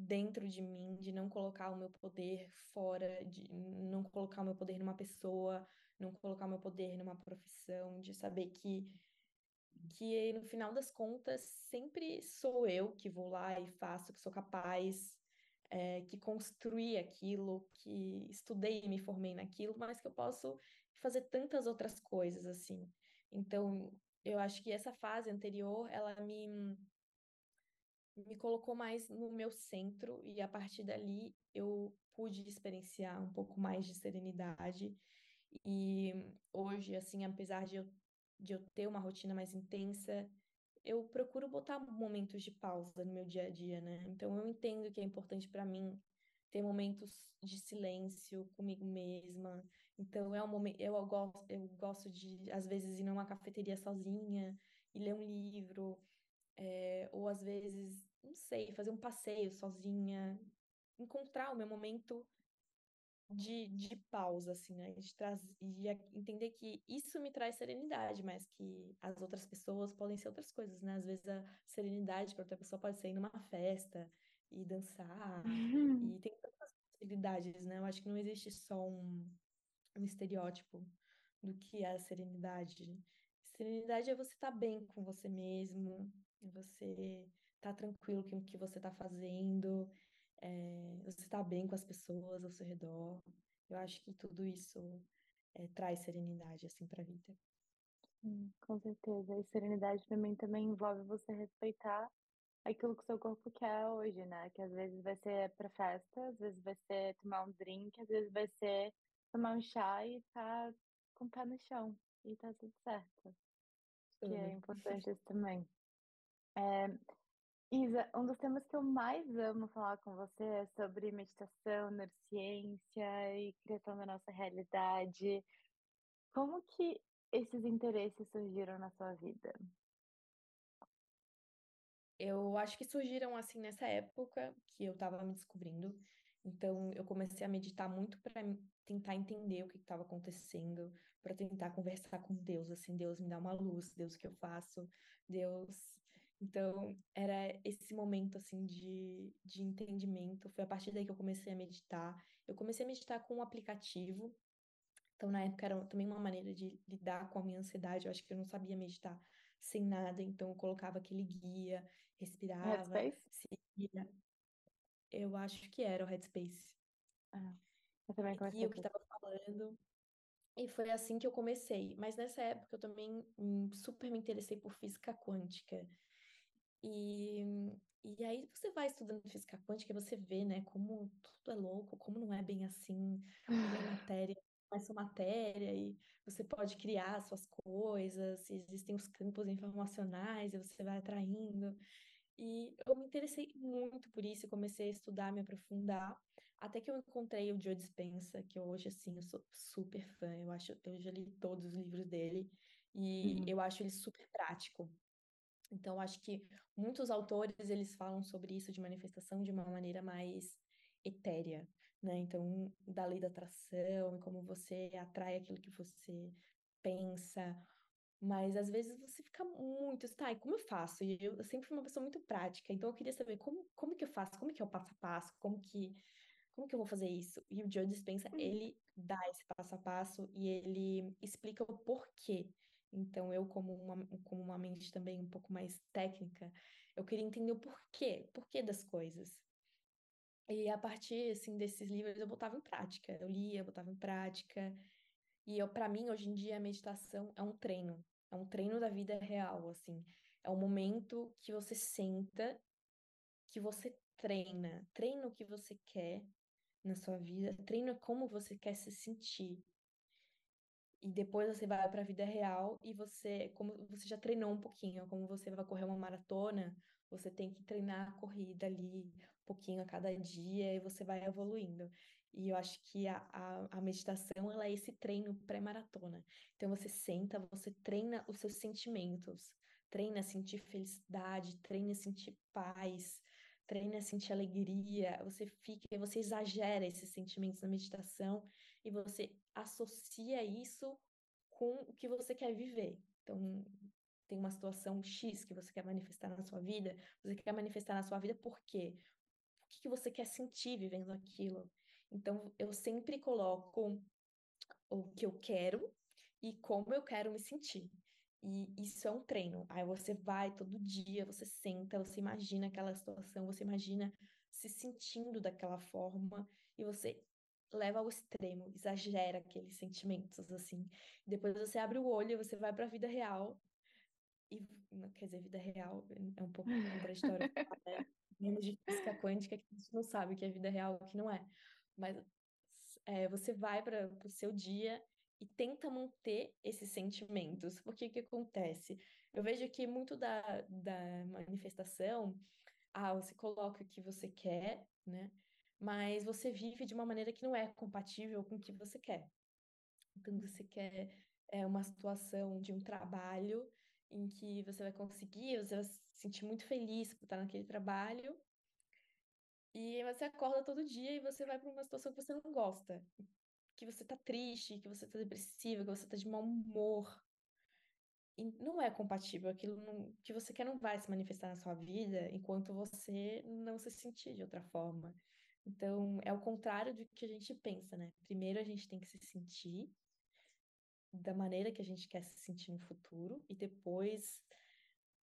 dentro de mim, de não colocar o meu poder fora, de não colocar o meu poder numa pessoa, não colocar o meu poder numa profissão, de saber que que no final das contas sempre sou eu que vou lá e faço, que sou capaz, é, que construí aquilo, que estudei e me formei naquilo, mas que eu posso fazer tantas outras coisas assim. Então, eu acho que essa fase anterior, ela me me colocou mais no meu centro e a partir dali eu pude experienciar um pouco mais de serenidade. E hoje assim apesar de eu, de eu ter uma rotina mais intensa eu procuro botar momentos de pausa no meu dia a dia né? Então eu entendo que é importante para mim ter momentos de silêncio comigo mesma. Então é um momento eu gosto eu gosto de às vezes ir numa cafeteria sozinha e ler um livro é, ou às vezes, não sei, fazer um passeio sozinha, encontrar o meu momento de, de pausa, assim, né? De, traz, de entender que isso me traz serenidade, mas que as outras pessoas podem ser outras coisas, né? Às vezes a serenidade para outra pessoa pode ser ir numa festa e dançar, uhum. e tem tantas possibilidades, né? Eu acho que não existe só um, um estereótipo do que é a serenidade. Serenidade é você estar tá bem com você mesmo, você tá tranquilo com o que você tá fazendo, é, você tá bem com as pessoas ao seu redor. Eu acho que tudo isso é, traz serenidade, assim, pra vida. Hum, com certeza. E serenidade também também envolve você respeitar aquilo que o seu corpo quer hoje, né? Que às vezes vai ser pra festa, às vezes vai ser tomar um drink, às vezes vai ser tomar um chá e tá com o pé no chão. E tá tudo certo. Que é importante isso também. É, Isa, um dos temas que eu mais amo falar com você é sobre meditação, neurociência e criação da nossa realidade. Como que esses interesses surgiram na sua vida? Eu acho que surgiram assim nessa época que eu estava me descobrindo. Então, eu comecei a meditar muito para tentar entender o que estava acontecendo, para tentar conversar com Deus, assim, Deus me dá uma luz, Deus o que eu faço, Deus então, era esse momento, assim, de, de entendimento. Foi a partir daí que eu comecei a meditar. Eu comecei a meditar com um aplicativo. Então, na época, era também uma maneira de lidar com a minha ansiedade. Eu acho que eu não sabia meditar sem nada. Então, eu colocava aquele guia, respirava, Headspace? seguia. Eu acho que era o Headspace. Ah, eu também comecei. E o que estava falando. E foi assim que eu comecei. Mas nessa época eu também hum, super me interessei por física quântica. E, e aí você vai estudando física quântica e você vê, né, como tudo é louco, como não é bem assim, como é matéria, é só matéria, e você pode criar suas coisas, existem os campos informacionais, e você vai atraindo. E eu me interessei muito por isso, comecei a estudar, me aprofundar, até que eu encontrei o Joe Dispenza, que hoje, assim, eu sou super fã, eu acho, eu já li todos os livros dele, e uhum. eu acho ele super prático. Então, acho que muitos autores eles falam sobre isso de manifestação de uma maneira mais etérea, né? Então, da lei da atração e como você atrai aquilo que você pensa. Mas às vezes você fica muito, tá, e como eu faço? E eu, eu sempre fui uma pessoa muito prática, então eu queria saber como, como que eu faço, como que é o passo a passo, como que, como que eu vou fazer isso? E o Joe Dispenza, uhum. ele dá esse passo a passo e ele explica o porquê então, eu, como uma, como uma mente também um pouco mais técnica, eu queria entender o porquê, porquê das coisas. E a partir, assim, desses livros eu botava em prática. Eu lia, botava em prática. E eu, para mim, hoje em dia, a meditação é um treino. É um treino da vida real, assim. É um momento que você senta, que você treina. Treina o que você quer na sua vida, treina como você quer se sentir. E depois você vai para a vida real e você, como você já treinou um pouquinho, como você vai correr uma maratona, você tem que treinar a corrida ali um pouquinho a cada dia e você vai evoluindo. E eu acho que a, a, a meditação ela é esse treino pré-maratona. Então você senta, você treina os seus sentimentos, treina a sentir felicidade, treina a sentir paz, treina a sentir alegria, você fica, você exagera esses sentimentos na meditação e você associa isso com o que você quer viver. Então, tem uma situação X que você quer manifestar na sua vida, você quer manifestar na sua vida por quê? O que, que você quer sentir vivendo aquilo? Então, eu sempre coloco o que eu quero e como eu quero me sentir. E isso é um treino. Aí você vai todo dia, você senta, você imagina aquela situação, você imagina se sentindo daquela forma e você leva ao extremo, exagera aqueles sentimentos assim. Depois você abre o olho, você vai para a vida real e quer dizer, vida real é um pouco contraditório, né? menos de física quântica que a gente não sabe o que é vida real, o que não é. Mas é, você vai para o seu dia e tenta manter esses sentimentos. Porque o que acontece? Eu vejo que muito da, da manifestação, ah, você coloca o que você quer, né? Mas você vive de uma maneira que não é compatível com o que você quer. Então, você quer é, uma situação de um trabalho em que você vai conseguir, você vai se sentir muito feliz por estar naquele trabalho, e você acorda todo dia e você vai para uma situação que você não gosta, que você tá triste, que você tá depressiva, que você tá de mau humor. E não é compatível, aquilo não, que você quer não vai se manifestar na sua vida enquanto você não se sentir de outra forma. Então, é o contrário do que a gente pensa, né? Primeiro a gente tem que se sentir da maneira que a gente quer se sentir no futuro e depois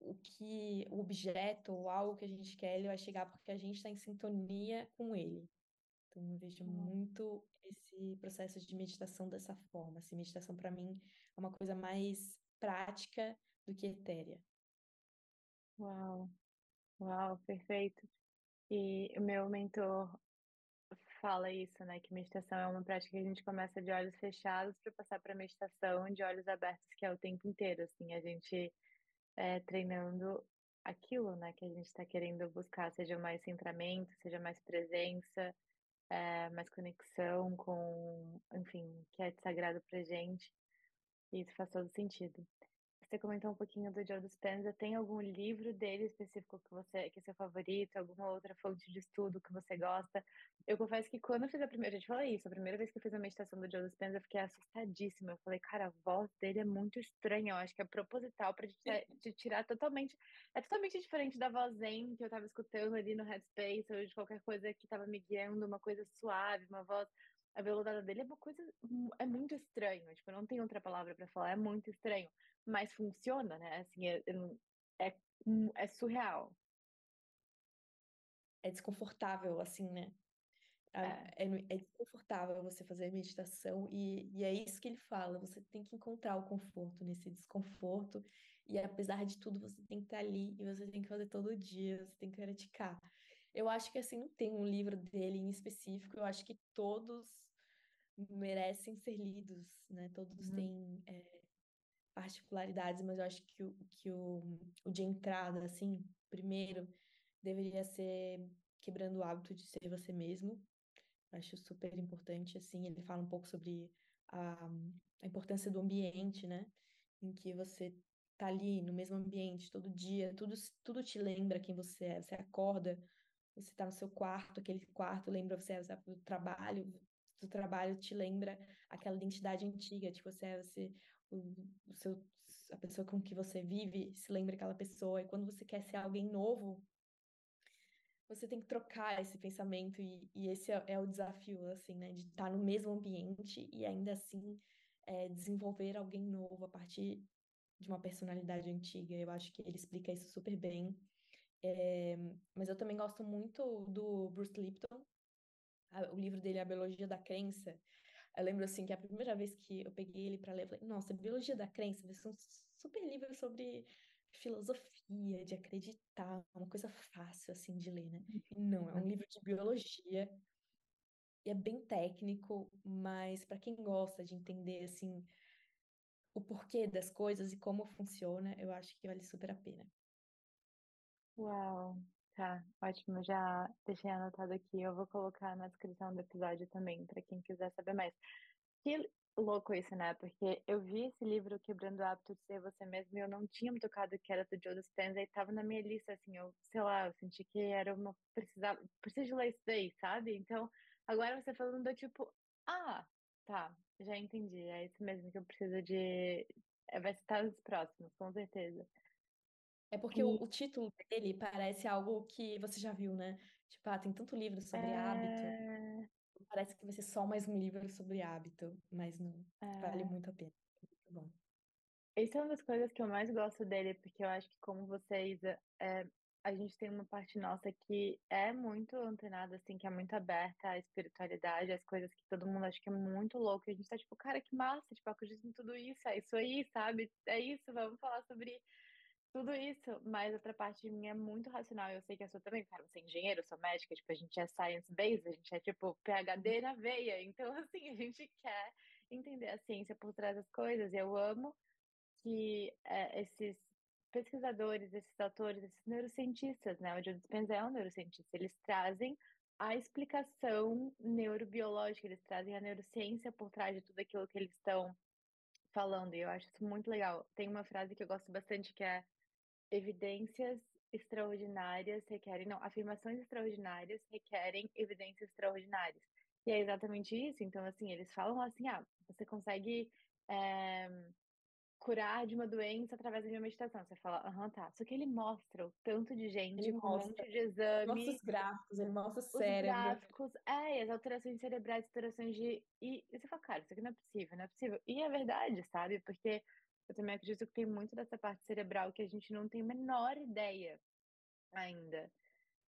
o que o objeto ou algo que a gente quer, ele vai chegar porque a gente está em sintonia com ele. Então, eu vejo uhum. muito esse processo de meditação dessa forma. Assim, meditação, para mim, é uma coisa mais prática do que etérea. Uau, uau, perfeito. E o meu mentor fala isso, né? Que meditação é uma prática que a gente começa de olhos fechados para passar para meditação de olhos abertos, que é o tempo inteiro. Assim, a gente é, treinando aquilo, né? Que a gente está querendo buscar, seja mais centramento, seja mais presença, é, mais conexão com, enfim, que é sagrado pra gente. E isso faz todo sentido. Você comentou um pouquinho do Joe Dispenza. Tem algum livro dele específico que você que é seu favorito? Alguma outra fonte de estudo que você gosta? Eu confesso que quando eu fiz a primeira, a gente falou isso, a primeira vez que eu fiz a meditação do Joe Dispenza, eu fiquei assustadíssima. Eu falei, cara, a voz dele é muito estranha. Eu acho que é proposital para te, tirar totalmente. É totalmente diferente da voz zen que eu tava escutando ali no Headspace ou de qualquer coisa que tava me guiando, uma coisa suave, uma voz a veludada dele é uma coisa é muito estranho, tipo, não tem outra palavra para falar, é muito estranho mas funciona, né? Assim, é, é, é surreal. É desconfortável, assim, né? É. é. É, desconfortável você fazer meditação e, e é isso que ele fala. Você tem que encontrar o conforto nesse desconforto e apesar de tudo você tem que estar ali e você tem que fazer todo dia, você tem que praticar. Eu acho que assim não tem um livro dele em específico. Eu acho que todos merecem ser lidos, né? Todos uhum. têm é, particularidades, mas eu acho que o, que o, o de entrada, assim, primeiro, deveria ser quebrando o hábito de ser você mesmo. Acho super importante, assim, ele fala um pouco sobre a, a importância do ambiente, né? Em que você tá ali no mesmo ambiente todo dia, tudo, tudo te lembra quem você é. Você acorda, você tá no seu quarto, aquele quarto lembra você, você do trabalho, do trabalho te lembra aquela identidade antiga, tipo, você é você, o, o seu, a pessoa com que você vive se lembra aquela pessoa, e quando você quer ser alguém novo, você tem que trocar esse pensamento, e, e esse é, é, o desafio, assim, né, de estar no mesmo ambiente e ainda assim é, desenvolver alguém novo a partir de uma personalidade antiga. Eu acho que ele explica isso super bem. É, mas eu também gosto muito do Bruce Lipton, o livro dele, A Biologia da Crença, eu lembro assim que a primeira vez que eu peguei ele para ler, eu falei, nossa, biologia da crença, vai ser um super livro sobre filosofia, de acreditar, uma coisa fácil assim de ler, né? Não, é um livro de biologia e é bem técnico, mas para quem gosta de entender assim o porquê das coisas e como funciona, eu acho que vale super a pena. Uau, Tá, ótimo. Já deixei anotado aqui. Eu vou colocar na descrição do episódio também, para quem quiser saber mais. Que louco isso, né? Porque eu vi esse livro Quebrando o Hábito de Ser Você Mesmo e eu não tinha me tocado que era do Joe Dispenza e tava na minha lista, assim, eu, sei lá, eu senti que era uma... Precisava, preciso ler isso daí, sabe? Então, agora você falando, do tipo, ah, tá, já entendi. É isso mesmo que eu preciso de, é, vai estar nos próximos, com certeza. É porque o, o, título dele parece algo que você já viu, né? Tipo, ah, tem tanto livro sobre é... hábito. Parece que vai ser só mais um livro sobre hábito, mas não é... vale muito a pena. Muito bom. Essa é uma das coisas que eu mais gosto dele, porque eu acho que, como você, Isa, é, a gente tem uma parte nossa que é muito antenada, assim, que é muito aberta à espiritualidade, às coisas que todo mundo acha que é muito louco. E a gente tá tipo, cara, que massa, tipo, acredito em tudo isso, é isso aí, sabe? É isso, vamos falar sobre tudo isso, mas outra parte de mim é muito racional. Eu sei que a sua também, cara, você é engenheiro, eu sou médica, tipo, a gente é science-based, a gente é tipo PhD na veia. Então, assim, a gente quer entender a ciência por trás das coisas. E eu amo que é, esses pesquisadores, esses autores, esses neurocientistas, né? O Joe Dispenza é um neurocientista, eles trazem a explicação neurobiológica, eles trazem a neurociência por trás de tudo aquilo que eles estão falando, e eu acho isso muito legal. Tem uma frase que eu gosto bastante que é evidências extraordinárias requerem, não, afirmações extraordinárias requerem evidências extraordinárias. E é exatamente isso. Então, assim, eles falam assim, ah, você consegue é, curar de uma doença através da meditação. Você fala, aham, tá. Só que ele mostra o tanto de gente, ele um mostra, monte de exame. Mostra os gráficos, ele mostra o cérebro. Os gráficos, é, as alterações cerebrais, alterações de. E, e você fala, cara, isso aqui não é possível, não é possível. E é verdade, sabe? Porque eu também acredito que tem muito dessa parte cerebral que a gente não tem a menor ideia ainda,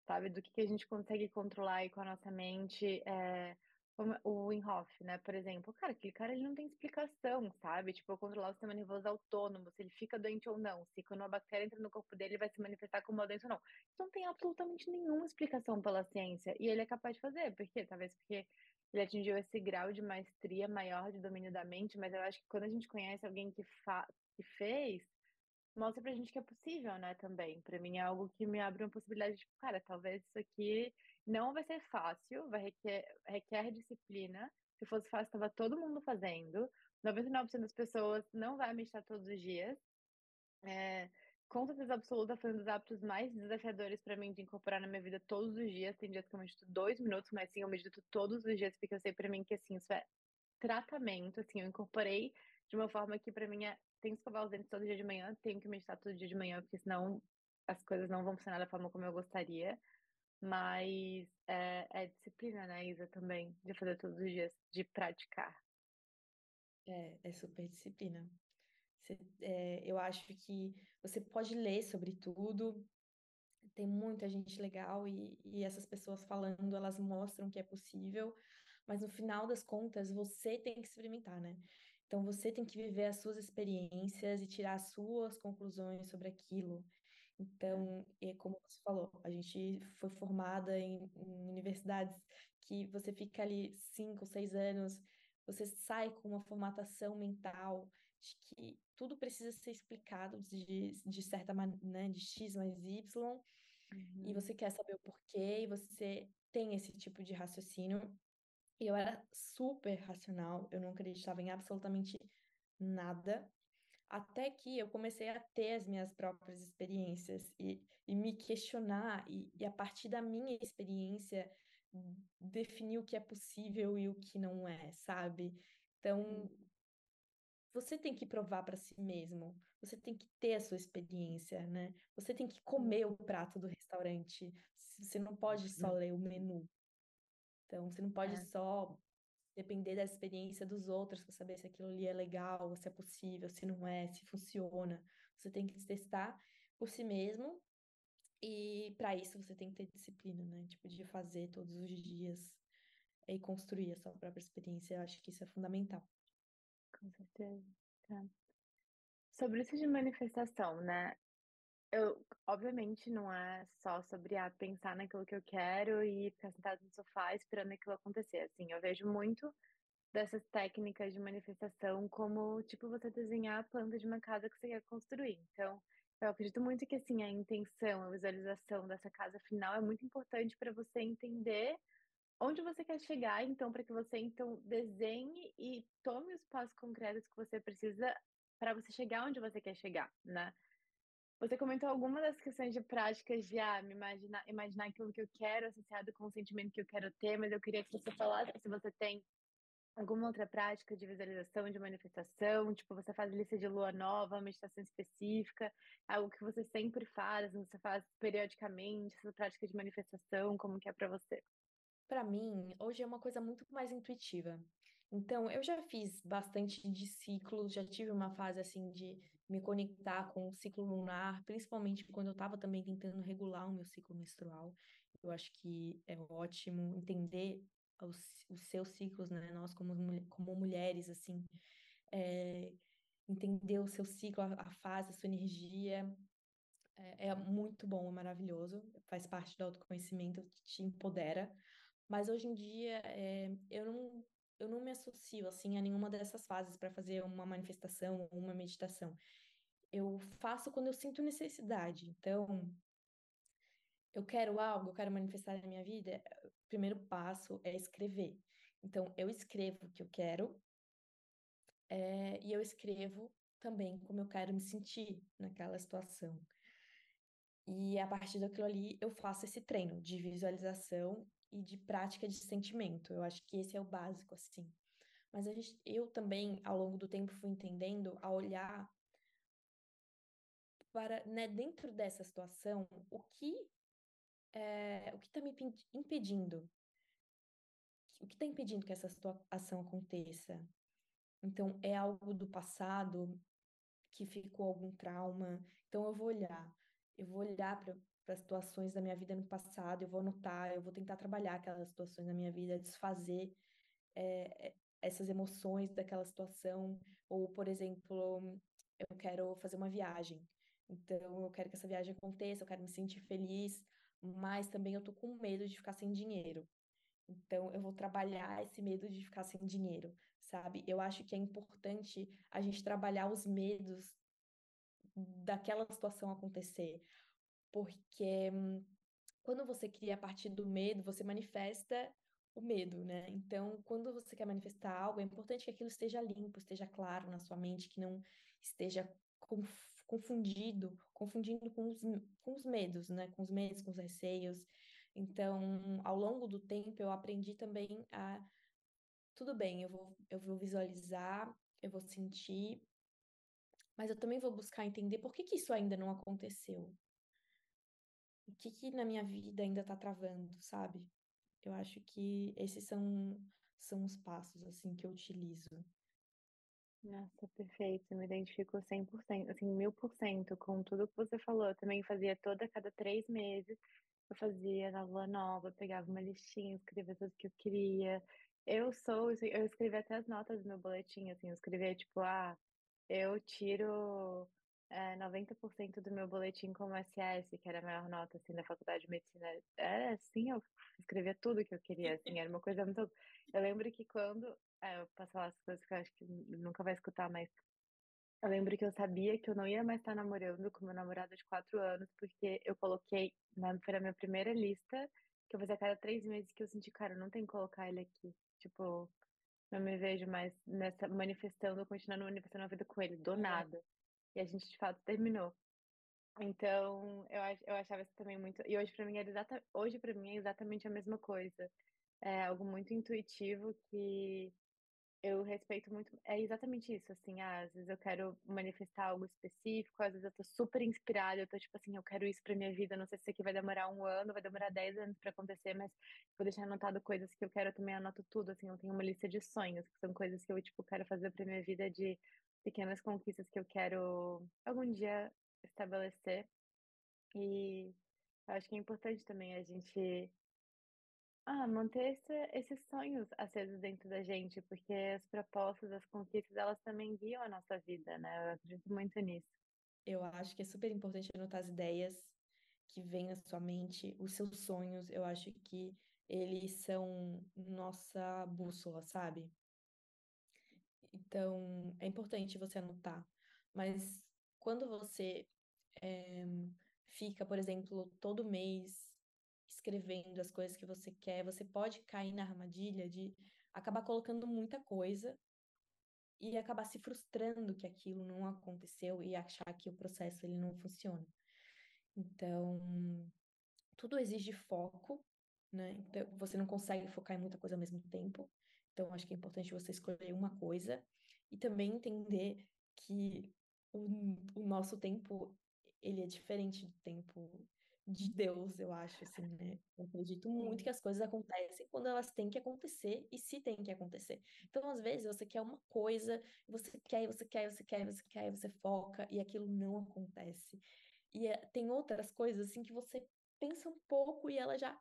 sabe? Do que, que a gente consegue controlar aí com a nossa mente. É o Wim Hof, né, por exemplo, cara, aquele cara ele não tem explicação, sabe? Tipo, controlar o sistema nervoso autônomo, se ele fica doente ou não, se quando uma bactéria entra no corpo dele, ele vai se manifestar como uma doença ou não. Isso não tem absolutamente nenhuma explicação pela ciência. E ele é capaz de fazer, por quê? Talvez porque ele atingiu esse grau de maestria maior de domínio da mente, mas eu acho que quando a gente conhece alguém que, fa que fez, mostra pra gente que é possível, né, também. Pra mim é algo que me abre uma possibilidade de, tipo, cara, talvez isso aqui não vai ser fácil, vai requer, requer disciplina. Se fosse fácil, estava todo mundo fazendo. 99% das pessoas não vai meditar todos os dias. É, com certeza absoluta, foi um dos hábitos mais desafiadores para mim de incorporar na minha vida todos os dias. Tem dias que eu medito dois minutos, mas sim, eu medito todos os dias, porque eu sei para mim que assim, isso é tratamento. Assim, eu incorporei de uma forma que para mim é. Tenho que escovar os dentes todo dia de manhã, tenho que meditar todo dia de manhã, porque senão as coisas não vão funcionar da forma como eu gostaria. Mas é, é disciplina, né, Isa, também, de fazer todos os dias, de praticar. É, é super disciplina. Você, é, eu acho que você pode ler sobre tudo, tem muita gente legal e, e essas pessoas falando, elas mostram que é possível, mas no final das contas, você tem que experimentar, né? Então você tem que viver as suas experiências e tirar as suas conclusões sobre aquilo. Então, é como você falou, a gente foi formada em, em universidades que você fica ali cinco, seis anos, você sai com uma formatação mental de que tudo precisa ser explicado de, de certa maneira, né, de X mais Y, uhum. e você quer saber o porquê, e você tem esse tipo de raciocínio. E eu era super racional, eu não acreditava em absolutamente nada, até que eu comecei a ter as minhas próprias experiências e, e me questionar, e, e, a partir da minha experiência, definir o que é possível e o que não é, sabe? Então, você tem que provar para si mesmo, você tem que ter a sua experiência, né? Você tem que comer o prato do restaurante, você não pode só uhum. ler o menu. Então, você não pode é. só depender da experiência dos outros para saber se aquilo ali é legal, se é possível, se não é, se funciona. Você tem que testar por si mesmo e para isso você tem que ter disciplina, né? Tipo, de fazer todos os dias e construir a sua própria experiência. Eu acho que isso é fundamental. Com certeza. Tá. Sobre isso de manifestação, né? Eu, obviamente, não é só sobre ah, pensar naquilo que eu quero e ficar sentado no sofá esperando aquilo acontecer. Assim, eu vejo muito dessas técnicas de manifestação como, tipo, você desenhar a planta de uma casa que você quer construir. Então, eu acredito muito que, assim, a intenção, a visualização dessa casa final é muito importante para você entender onde você quer chegar, então, para que você, então, desenhe e tome os passos concretos que você precisa para você chegar onde você quer chegar, né? Você comentou algumas das questões de práticas de ah, me imaginar, imaginar aquilo que eu quero associado com o sentimento que eu quero ter, mas eu queria que você falasse se você tem Alguma outra prática de visualização, de manifestação? Tipo, você faz lista de lua nova, meditação específica, algo que você sempre faz, você faz periodicamente, essa prática de manifestação, como que é para você? Para mim, hoje é uma coisa muito mais intuitiva. Então, eu já fiz bastante de ciclos, já tive uma fase assim de me conectar com o ciclo lunar, principalmente quando eu estava também tentando regular o meu ciclo menstrual. Eu acho que é ótimo entender os, os seus ciclos, né? Nós, como, como mulheres, assim, é, entender o seu ciclo, a, a, fase, a sua energia. É, é muito bom, é maravilhoso, faz parte do autoconhecimento, te empodera. Mas hoje em dia, é, eu não eu não me associo assim a nenhuma dessas fases para fazer uma manifestação ou uma meditação. Eu faço quando eu sinto necessidade. Então, eu quero algo, eu quero manifestar na minha vida, o primeiro passo é escrever. Então, eu escrevo o que eu quero é, e eu escrevo também como eu quero me sentir naquela situação. E a partir daquilo ali, eu faço esse treino de visualização e de prática de sentimento. Eu acho que esse é o básico, assim. Mas a gente, eu também, ao longo do tempo, fui entendendo a olhar para, né, dentro dessa situação, o que é, o que está me impedindo? O que está impedindo que essa situação aconteça? Então, é algo do passado que ficou algum trauma. Então, eu vou olhar. Eu vou olhar para situações da minha vida no passado, eu vou anotar, eu vou tentar trabalhar aquelas situações na minha vida, desfazer é, essas emoções daquela situação. Ou, por exemplo, eu quero fazer uma viagem. Então, eu quero que essa viagem aconteça, eu quero me sentir feliz, mas também eu tô com medo de ficar sem dinheiro. Então, eu vou trabalhar esse medo de ficar sem dinheiro, sabe? Eu acho que é importante a gente trabalhar os medos daquela situação acontecer, porque hum, quando você cria a partir do medo, você manifesta o medo, né? Então, quando você quer manifestar algo, é importante que aquilo esteja limpo, esteja claro na sua mente, que não esteja confundido, confundindo com os, com os medos, né? Com os medos, com os receios. Então, ao longo do tempo, eu aprendi também a tudo bem, eu vou, eu vou visualizar, eu vou sentir, mas eu também vou buscar entender por que, que isso ainda não aconteceu. O que, que na minha vida ainda está travando, sabe? Eu acho que esses são, são os passos, assim, que eu utilizo. Nossa, perfeito. Me identifico 100%, assim, mil por cento com tudo que você falou. Eu também fazia toda cada três meses. Eu fazia na lua nova, pegava uma listinha, escrevia tudo que eu queria. Eu sou, eu escrevi até as notas do meu boletim, assim, eu escrevia tipo, ah, eu tiro é, 90% do meu boletim como SS, que era a maior nota, assim, da faculdade de medicina. Era assim, eu escrevia tudo que eu queria, assim, era uma coisa muito... Eu lembro que quando é, eu posso falar as coisas que eu acho que nunca vai escutar, mas eu lembro que eu sabia que eu não ia mais estar namorando com meu namorado de quatro anos, porque eu coloquei, na, foi a minha primeira lista, que eu fazia a cada três meses que eu senti, cara, não tem que colocar ele aqui. Tipo, não me vejo mais nessa manifestando, continuando manifestando a vida com ele, do nada. E a gente de fato terminou. Então, eu, eu achava isso também muito. E hoje para mim, exata, hoje para mim é exatamente a mesma coisa. É algo muito intuitivo que eu respeito muito. É exatamente isso, assim, ah, às vezes eu quero manifestar algo específico, às vezes eu tô super inspirada, eu tô tipo assim, eu quero isso pra minha vida, não sei se isso aqui vai demorar um ano, vai demorar dez anos para acontecer, mas vou deixar anotado coisas que eu quero, eu também anoto tudo, assim, eu tenho uma lista de sonhos, que são coisas que eu, tipo, quero fazer pra minha vida, de pequenas conquistas que eu quero algum dia estabelecer. E eu acho que é importante também a gente ah, manter esse, esses sonhos acesos dentro da gente, porque as propostas, as conquistas, elas também guiam a nossa vida, né? Eu acredito muito nisso. Eu acho que é super importante anotar as ideias que vêm na sua mente, os seus sonhos. Eu acho que eles são nossa bússola, sabe? Então, é importante você anotar. Mas quando você é, fica, por exemplo, todo mês escrevendo as coisas que você quer, você pode cair na armadilha de acabar colocando muita coisa e acabar se frustrando que aquilo não aconteceu e achar que o processo ele não funciona. Então, tudo exige foco, né? Então, você não consegue focar em muita coisa ao mesmo tempo. Então, acho que é importante você escolher uma coisa e também entender que o, o nosso tempo, ele é diferente do tempo de Deus, eu acho, assim, né? Eu acredito muito que as coisas acontecem quando elas têm que acontecer e se tem que acontecer. Então, às vezes, você quer uma coisa, você quer, você quer, você quer, você quer, você foca e aquilo não acontece. E é, tem outras coisas, assim, que você pensa um pouco e ela já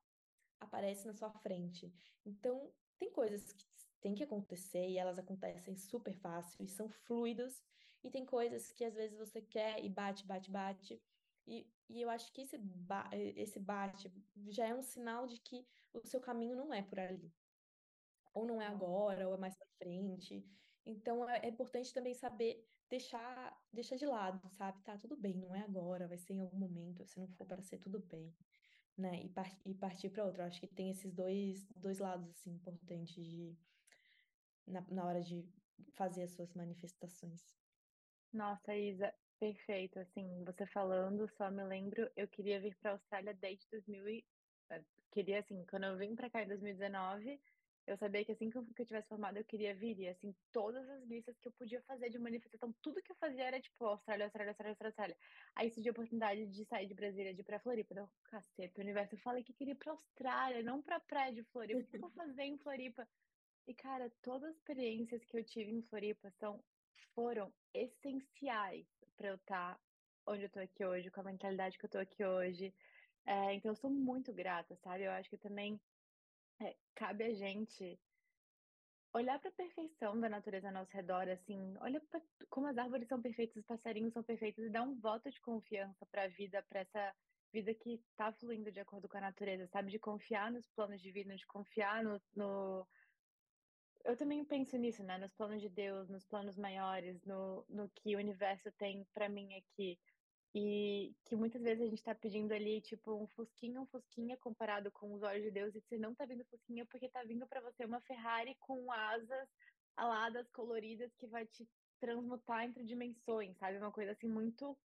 aparece na sua frente. Então, tem coisas que têm que acontecer e elas acontecem super fácil e são fluidas, e tem coisas que às vezes você quer e bate, bate, bate. E, e eu acho que esse, ba esse bate já é um sinal de que o seu caminho não é por ali. Ou não é agora, ou é mais para frente. Então é, é importante também saber deixar, deixar de lado, sabe? Tá, tudo bem, não é agora, vai ser em algum momento, se não for para ser tudo bem, né? E, par e partir para outro. Eu acho que tem esses dois, dois lados, assim, importantes de, na, na hora de fazer as suas manifestações. Nossa, Isa, perfeito. Assim, você falando, só me lembro, eu queria vir para a Austrália desde 2000 e... Eh, queria, assim, quando eu vim para cá em 2019, eu sabia que assim que eu, que eu tivesse formado, eu queria vir. E, assim, todas as listas que eu podia fazer de manifestação, tudo que eu fazia era, tipo, Austrália, Austrália, Austrália, Austrália. Aí surgiu a oportunidade de sair de Brasília, de ir pra Floripa. Deu, caceta, o universo. Eu falei que queria ir pra Austrália, não pra praia de Floripa. O que eu vou fazer em Floripa? E, cara, todas as experiências que eu tive em Floripa são, foram essenciais para eu estar tá onde eu tô aqui hoje, com a mentalidade que eu tô aqui hoje. É, então, eu sou muito grata, sabe? Eu acho que também é, cabe a gente olhar para a perfeição da natureza ao nosso redor, assim, olha pra, como as árvores são perfeitas, os passarinhos são perfeitos e dar um voto de confiança para a vida, para essa vida que está fluindo de acordo com a natureza, sabe? De confiar nos planos divinos, de confiar no, no... Eu também penso nisso, né? Nos planos de Deus, nos planos maiores, no, no que o universo tem para mim aqui. E que muitas vezes a gente tá pedindo ali, tipo, um fusquinha, um fusquinha comparado com os olhos de Deus, e você não tá vindo fusquinha porque tá vindo para você uma Ferrari com asas aladas, coloridas, que vai te transmutar entre dimensões, sabe? Uma coisa assim muito,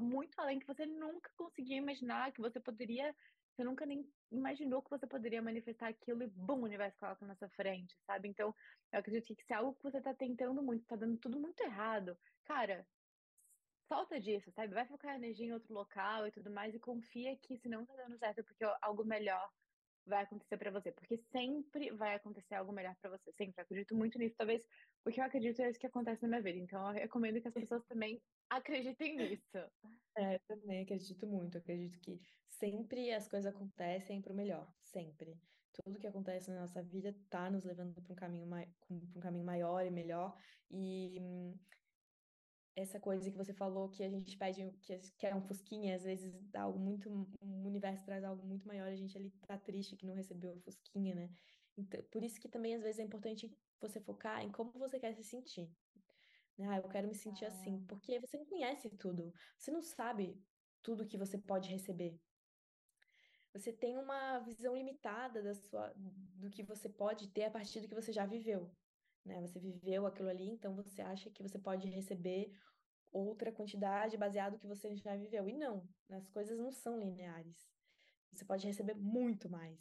muito além que você nunca conseguia imaginar que você poderia, você nunca nem imaginou que você poderia manifestar aquilo e bum, o universo coloca na sua frente, sabe? Então, eu acredito que se é algo que você tá tentando muito, tá dando tudo muito errado, cara, solta disso, sabe? Vai focar a energia em outro local e tudo mais e confia que se não tá dando certo, porque algo melhor vai acontecer para você, porque sempre vai acontecer algo melhor para você, sempre. Eu acredito muito nisso, talvez porque eu acredito é isso que acontece na minha vida. Então eu recomendo que as pessoas também acreditem nisso. É, também acredito muito. acredito que sempre as coisas acontecem para o melhor, sempre. Tudo que acontece na nossa vida tá nos levando para um caminho, um caminho maior e melhor. E essa coisa que você falou que a gente pede que, é um fusquinha, às vezes dá algo muito, um universo traz algo muito maior, a gente ali tá triste que não recebeu o fusquinha, né? Então, por isso que também às vezes é importante você focar em como você quer se sentir. Ah, eu quero me sentir assim, ah. porque você não conhece tudo, você não sabe tudo que você pode receber. Você tem uma visão limitada da sua, do que você pode ter a partir do que você já viveu né? Você viveu aquilo ali, então você acha que você pode receber outra quantidade baseado no que você já viveu. E não, as coisas não são lineares. Você pode receber muito mais.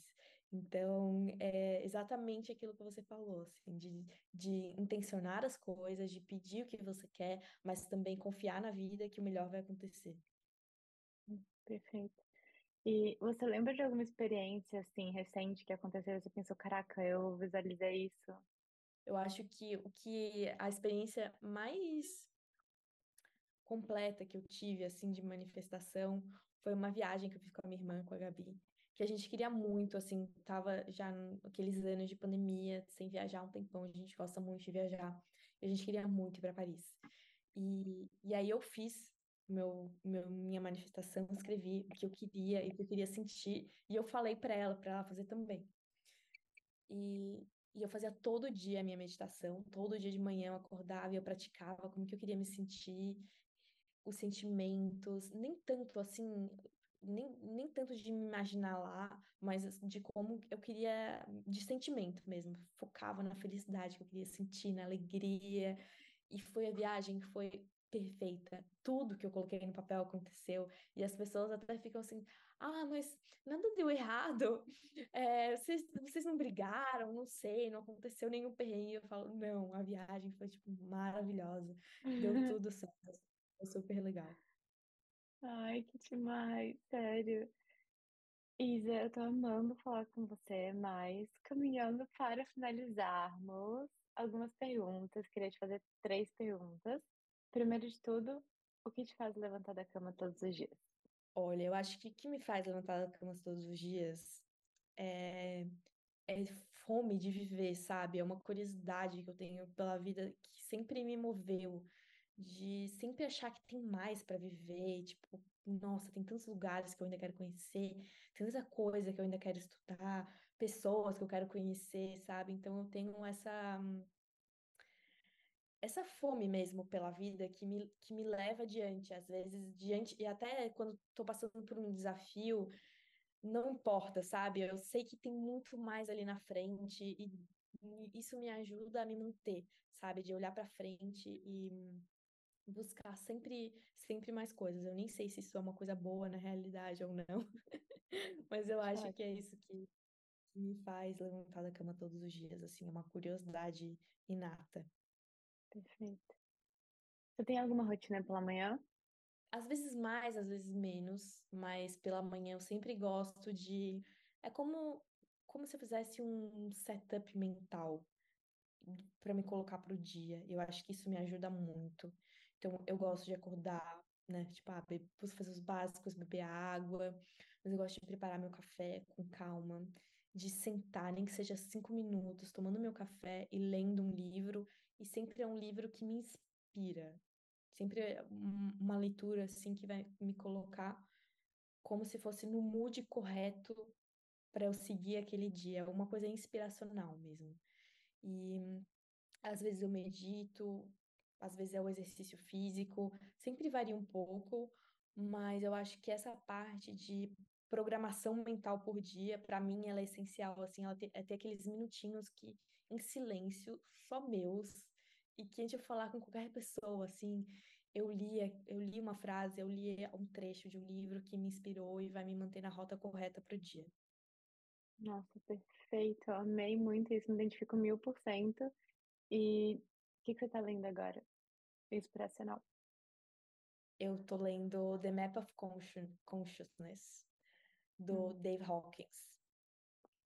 Então, é exatamente aquilo que você falou, assim, de, de intencionar as coisas, de pedir o que você quer, mas também confiar na vida que o melhor vai acontecer. Perfeito. E você lembra de alguma experiência, assim, recente que aconteceu e você pensou, caraca, eu visualizei isso eu acho que o que a experiência mais completa que eu tive assim de manifestação foi uma viagem que eu fiz com a minha irmã, com a Gabi, que a gente queria muito, assim, tava já naqueles anos de pandemia, sem viajar um tempão, a gente gosta muito de viajar, e a gente queria muito ir para Paris. E, e aí eu fiz meu, meu, minha manifestação, escrevi o que eu queria e o que eu queria sentir, e eu falei para ela, para ela fazer também. E, e eu fazia todo dia a minha meditação, todo dia de manhã eu acordava e eu praticava como que eu queria me sentir, os sentimentos, nem tanto assim, nem, nem tanto de me imaginar lá, mas de como eu queria, de sentimento mesmo, focava na felicidade que eu queria sentir, na alegria. E foi a viagem que foi perfeita. Tudo que eu coloquei no papel aconteceu. E as pessoas até ficam assim: ah, mas nada deu errado. É, vocês, vocês não brigaram, não sei, não aconteceu nenhum perrengue. Eu falo: não, a viagem foi, tipo, maravilhosa. Deu tudo certo. Foi super legal. Ai, que demais, sério. Isa, eu tô amando falar com você, mas caminhando para finalizarmos algumas perguntas. Queria te fazer três perguntas. Primeiro de tudo, o que te faz levantar da cama todos os dias? Olha, eu acho que o que me faz levantar da cama todos os dias é, é fome de viver, sabe? É uma curiosidade que eu tenho pela vida que sempre me moveu, de sempre achar que tem mais para viver, tipo, nossa, tem tantos lugares que eu ainda quero conhecer, tanta coisa que eu ainda quero estudar, pessoas que eu quero conhecer, sabe? Então eu tenho essa essa fome mesmo pela vida que me, que me leva adiante, às vezes, diante, e até quando estou passando por um desafio, não importa, sabe? Eu sei que tem muito mais ali na frente e, isso me ajuda a me manter, sabe? De olhar para frente e buscar sempre, sempre mais coisas. Eu nem sei se isso é uma coisa boa na realidade ou não, mas eu acho que é isso que, que me faz levantar da cama todos os dias, assim, é uma curiosidade inata. Perfeito. Você tem alguma rotina pela manhã? Às vezes mais, às vezes menos, mas pela manhã eu sempre gosto de. É como, como se eu fizesse um setup mental para me colocar para o dia. Eu acho que isso me ajuda muito. Então, eu gosto de acordar, né? Tipo, ah, fazer os básicos, beber água, mas eu gosto de preparar meu café com calma, de sentar, nem que seja cinco minutos, tomando meu café e lendo um livro e sempre é um livro que me inspira. Sempre é uma leitura assim que vai me colocar como se fosse no mood correto para eu seguir aquele dia, uma coisa inspiracional mesmo. E às vezes eu medito, às vezes é o exercício físico, sempre varia um pouco, mas eu acho que essa parte de programação mental por dia, para mim, ela é essencial, assim, ela é ter aqueles minutinhos que em silêncio, só meus, e que a gente falar com qualquer pessoa, assim, eu li, eu li uma frase, eu li um trecho de um livro que me inspirou e vai me manter na rota correta para o dia. Nossa, perfeito. Eu amei muito isso, me identifico mil por cento. E que, que você está lendo agora? Inspiracional. Eu tô lendo The Map of Consciousness, do hum. Dave Hawkins.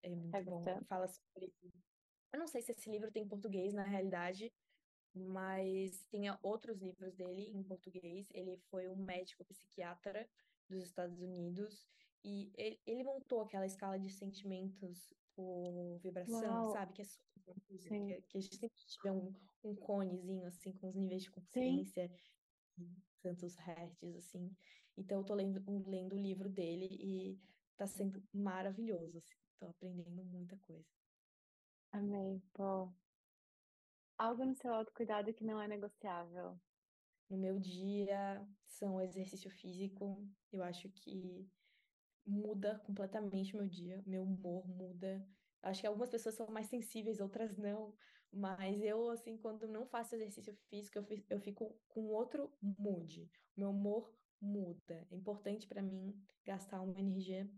É muito é bom. Fala sobre eu não sei se esse livro tem em português, na realidade, mas tinha outros livros dele em português. Ele foi um médico psiquiatra dos Estados Unidos e ele, montou aquela escala de sentimentos por vibração, Uau. sabe? Que é super que, que, a gente sempre tiver um, um conezinho, assim, com os níveis de consciência, tantos hertz, assim. Então, eu tô lendo, lendo o livro dele e tá sendo maravilhoso, assim. Tô aprendendo muita coisa. Amei, pô. Algo no seu autocuidado que não é negociável. No meu dia são exercício físico. Eu acho que muda completamente meu dia, meu humor muda. Acho que algumas pessoas são mais sensíveis, outras não. Mas eu, assim, quando não faço exercício físico, eu fico com outro mood. Meu humor muda. É importante para mim gastar uma energia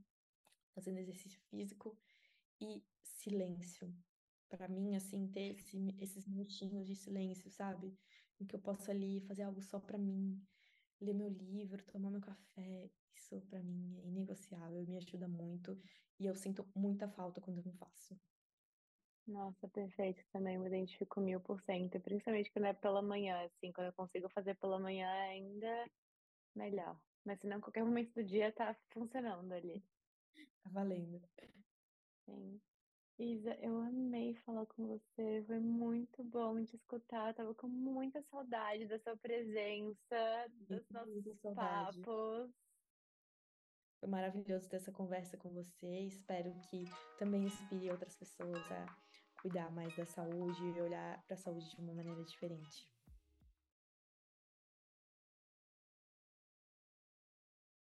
fazendo exercício físico e silêncio para mim, assim, ter esse, esses minutinhos de silêncio, sabe? Em que eu posso ali fazer algo só para mim, ler meu livro, tomar meu café. Isso para mim é inegociável, me ajuda muito e eu sinto muita falta quando eu não faço. Nossa, perfeito. Também me identifico mil por cento, principalmente quando é pela manhã, assim, quando eu consigo fazer pela manhã ainda melhor. Mas senão, qualquer momento do dia tá funcionando ali. Tá valendo. Sim. Isa, eu amei falar com você, foi muito bom te escutar, tava com muita saudade da sua presença, dos nossos papos. Foi maravilhoso ter essa conversa com você, espero que também inspire outras pessoas a cuidar mais da saúde e olhar para a saúde de uma maneira diferente.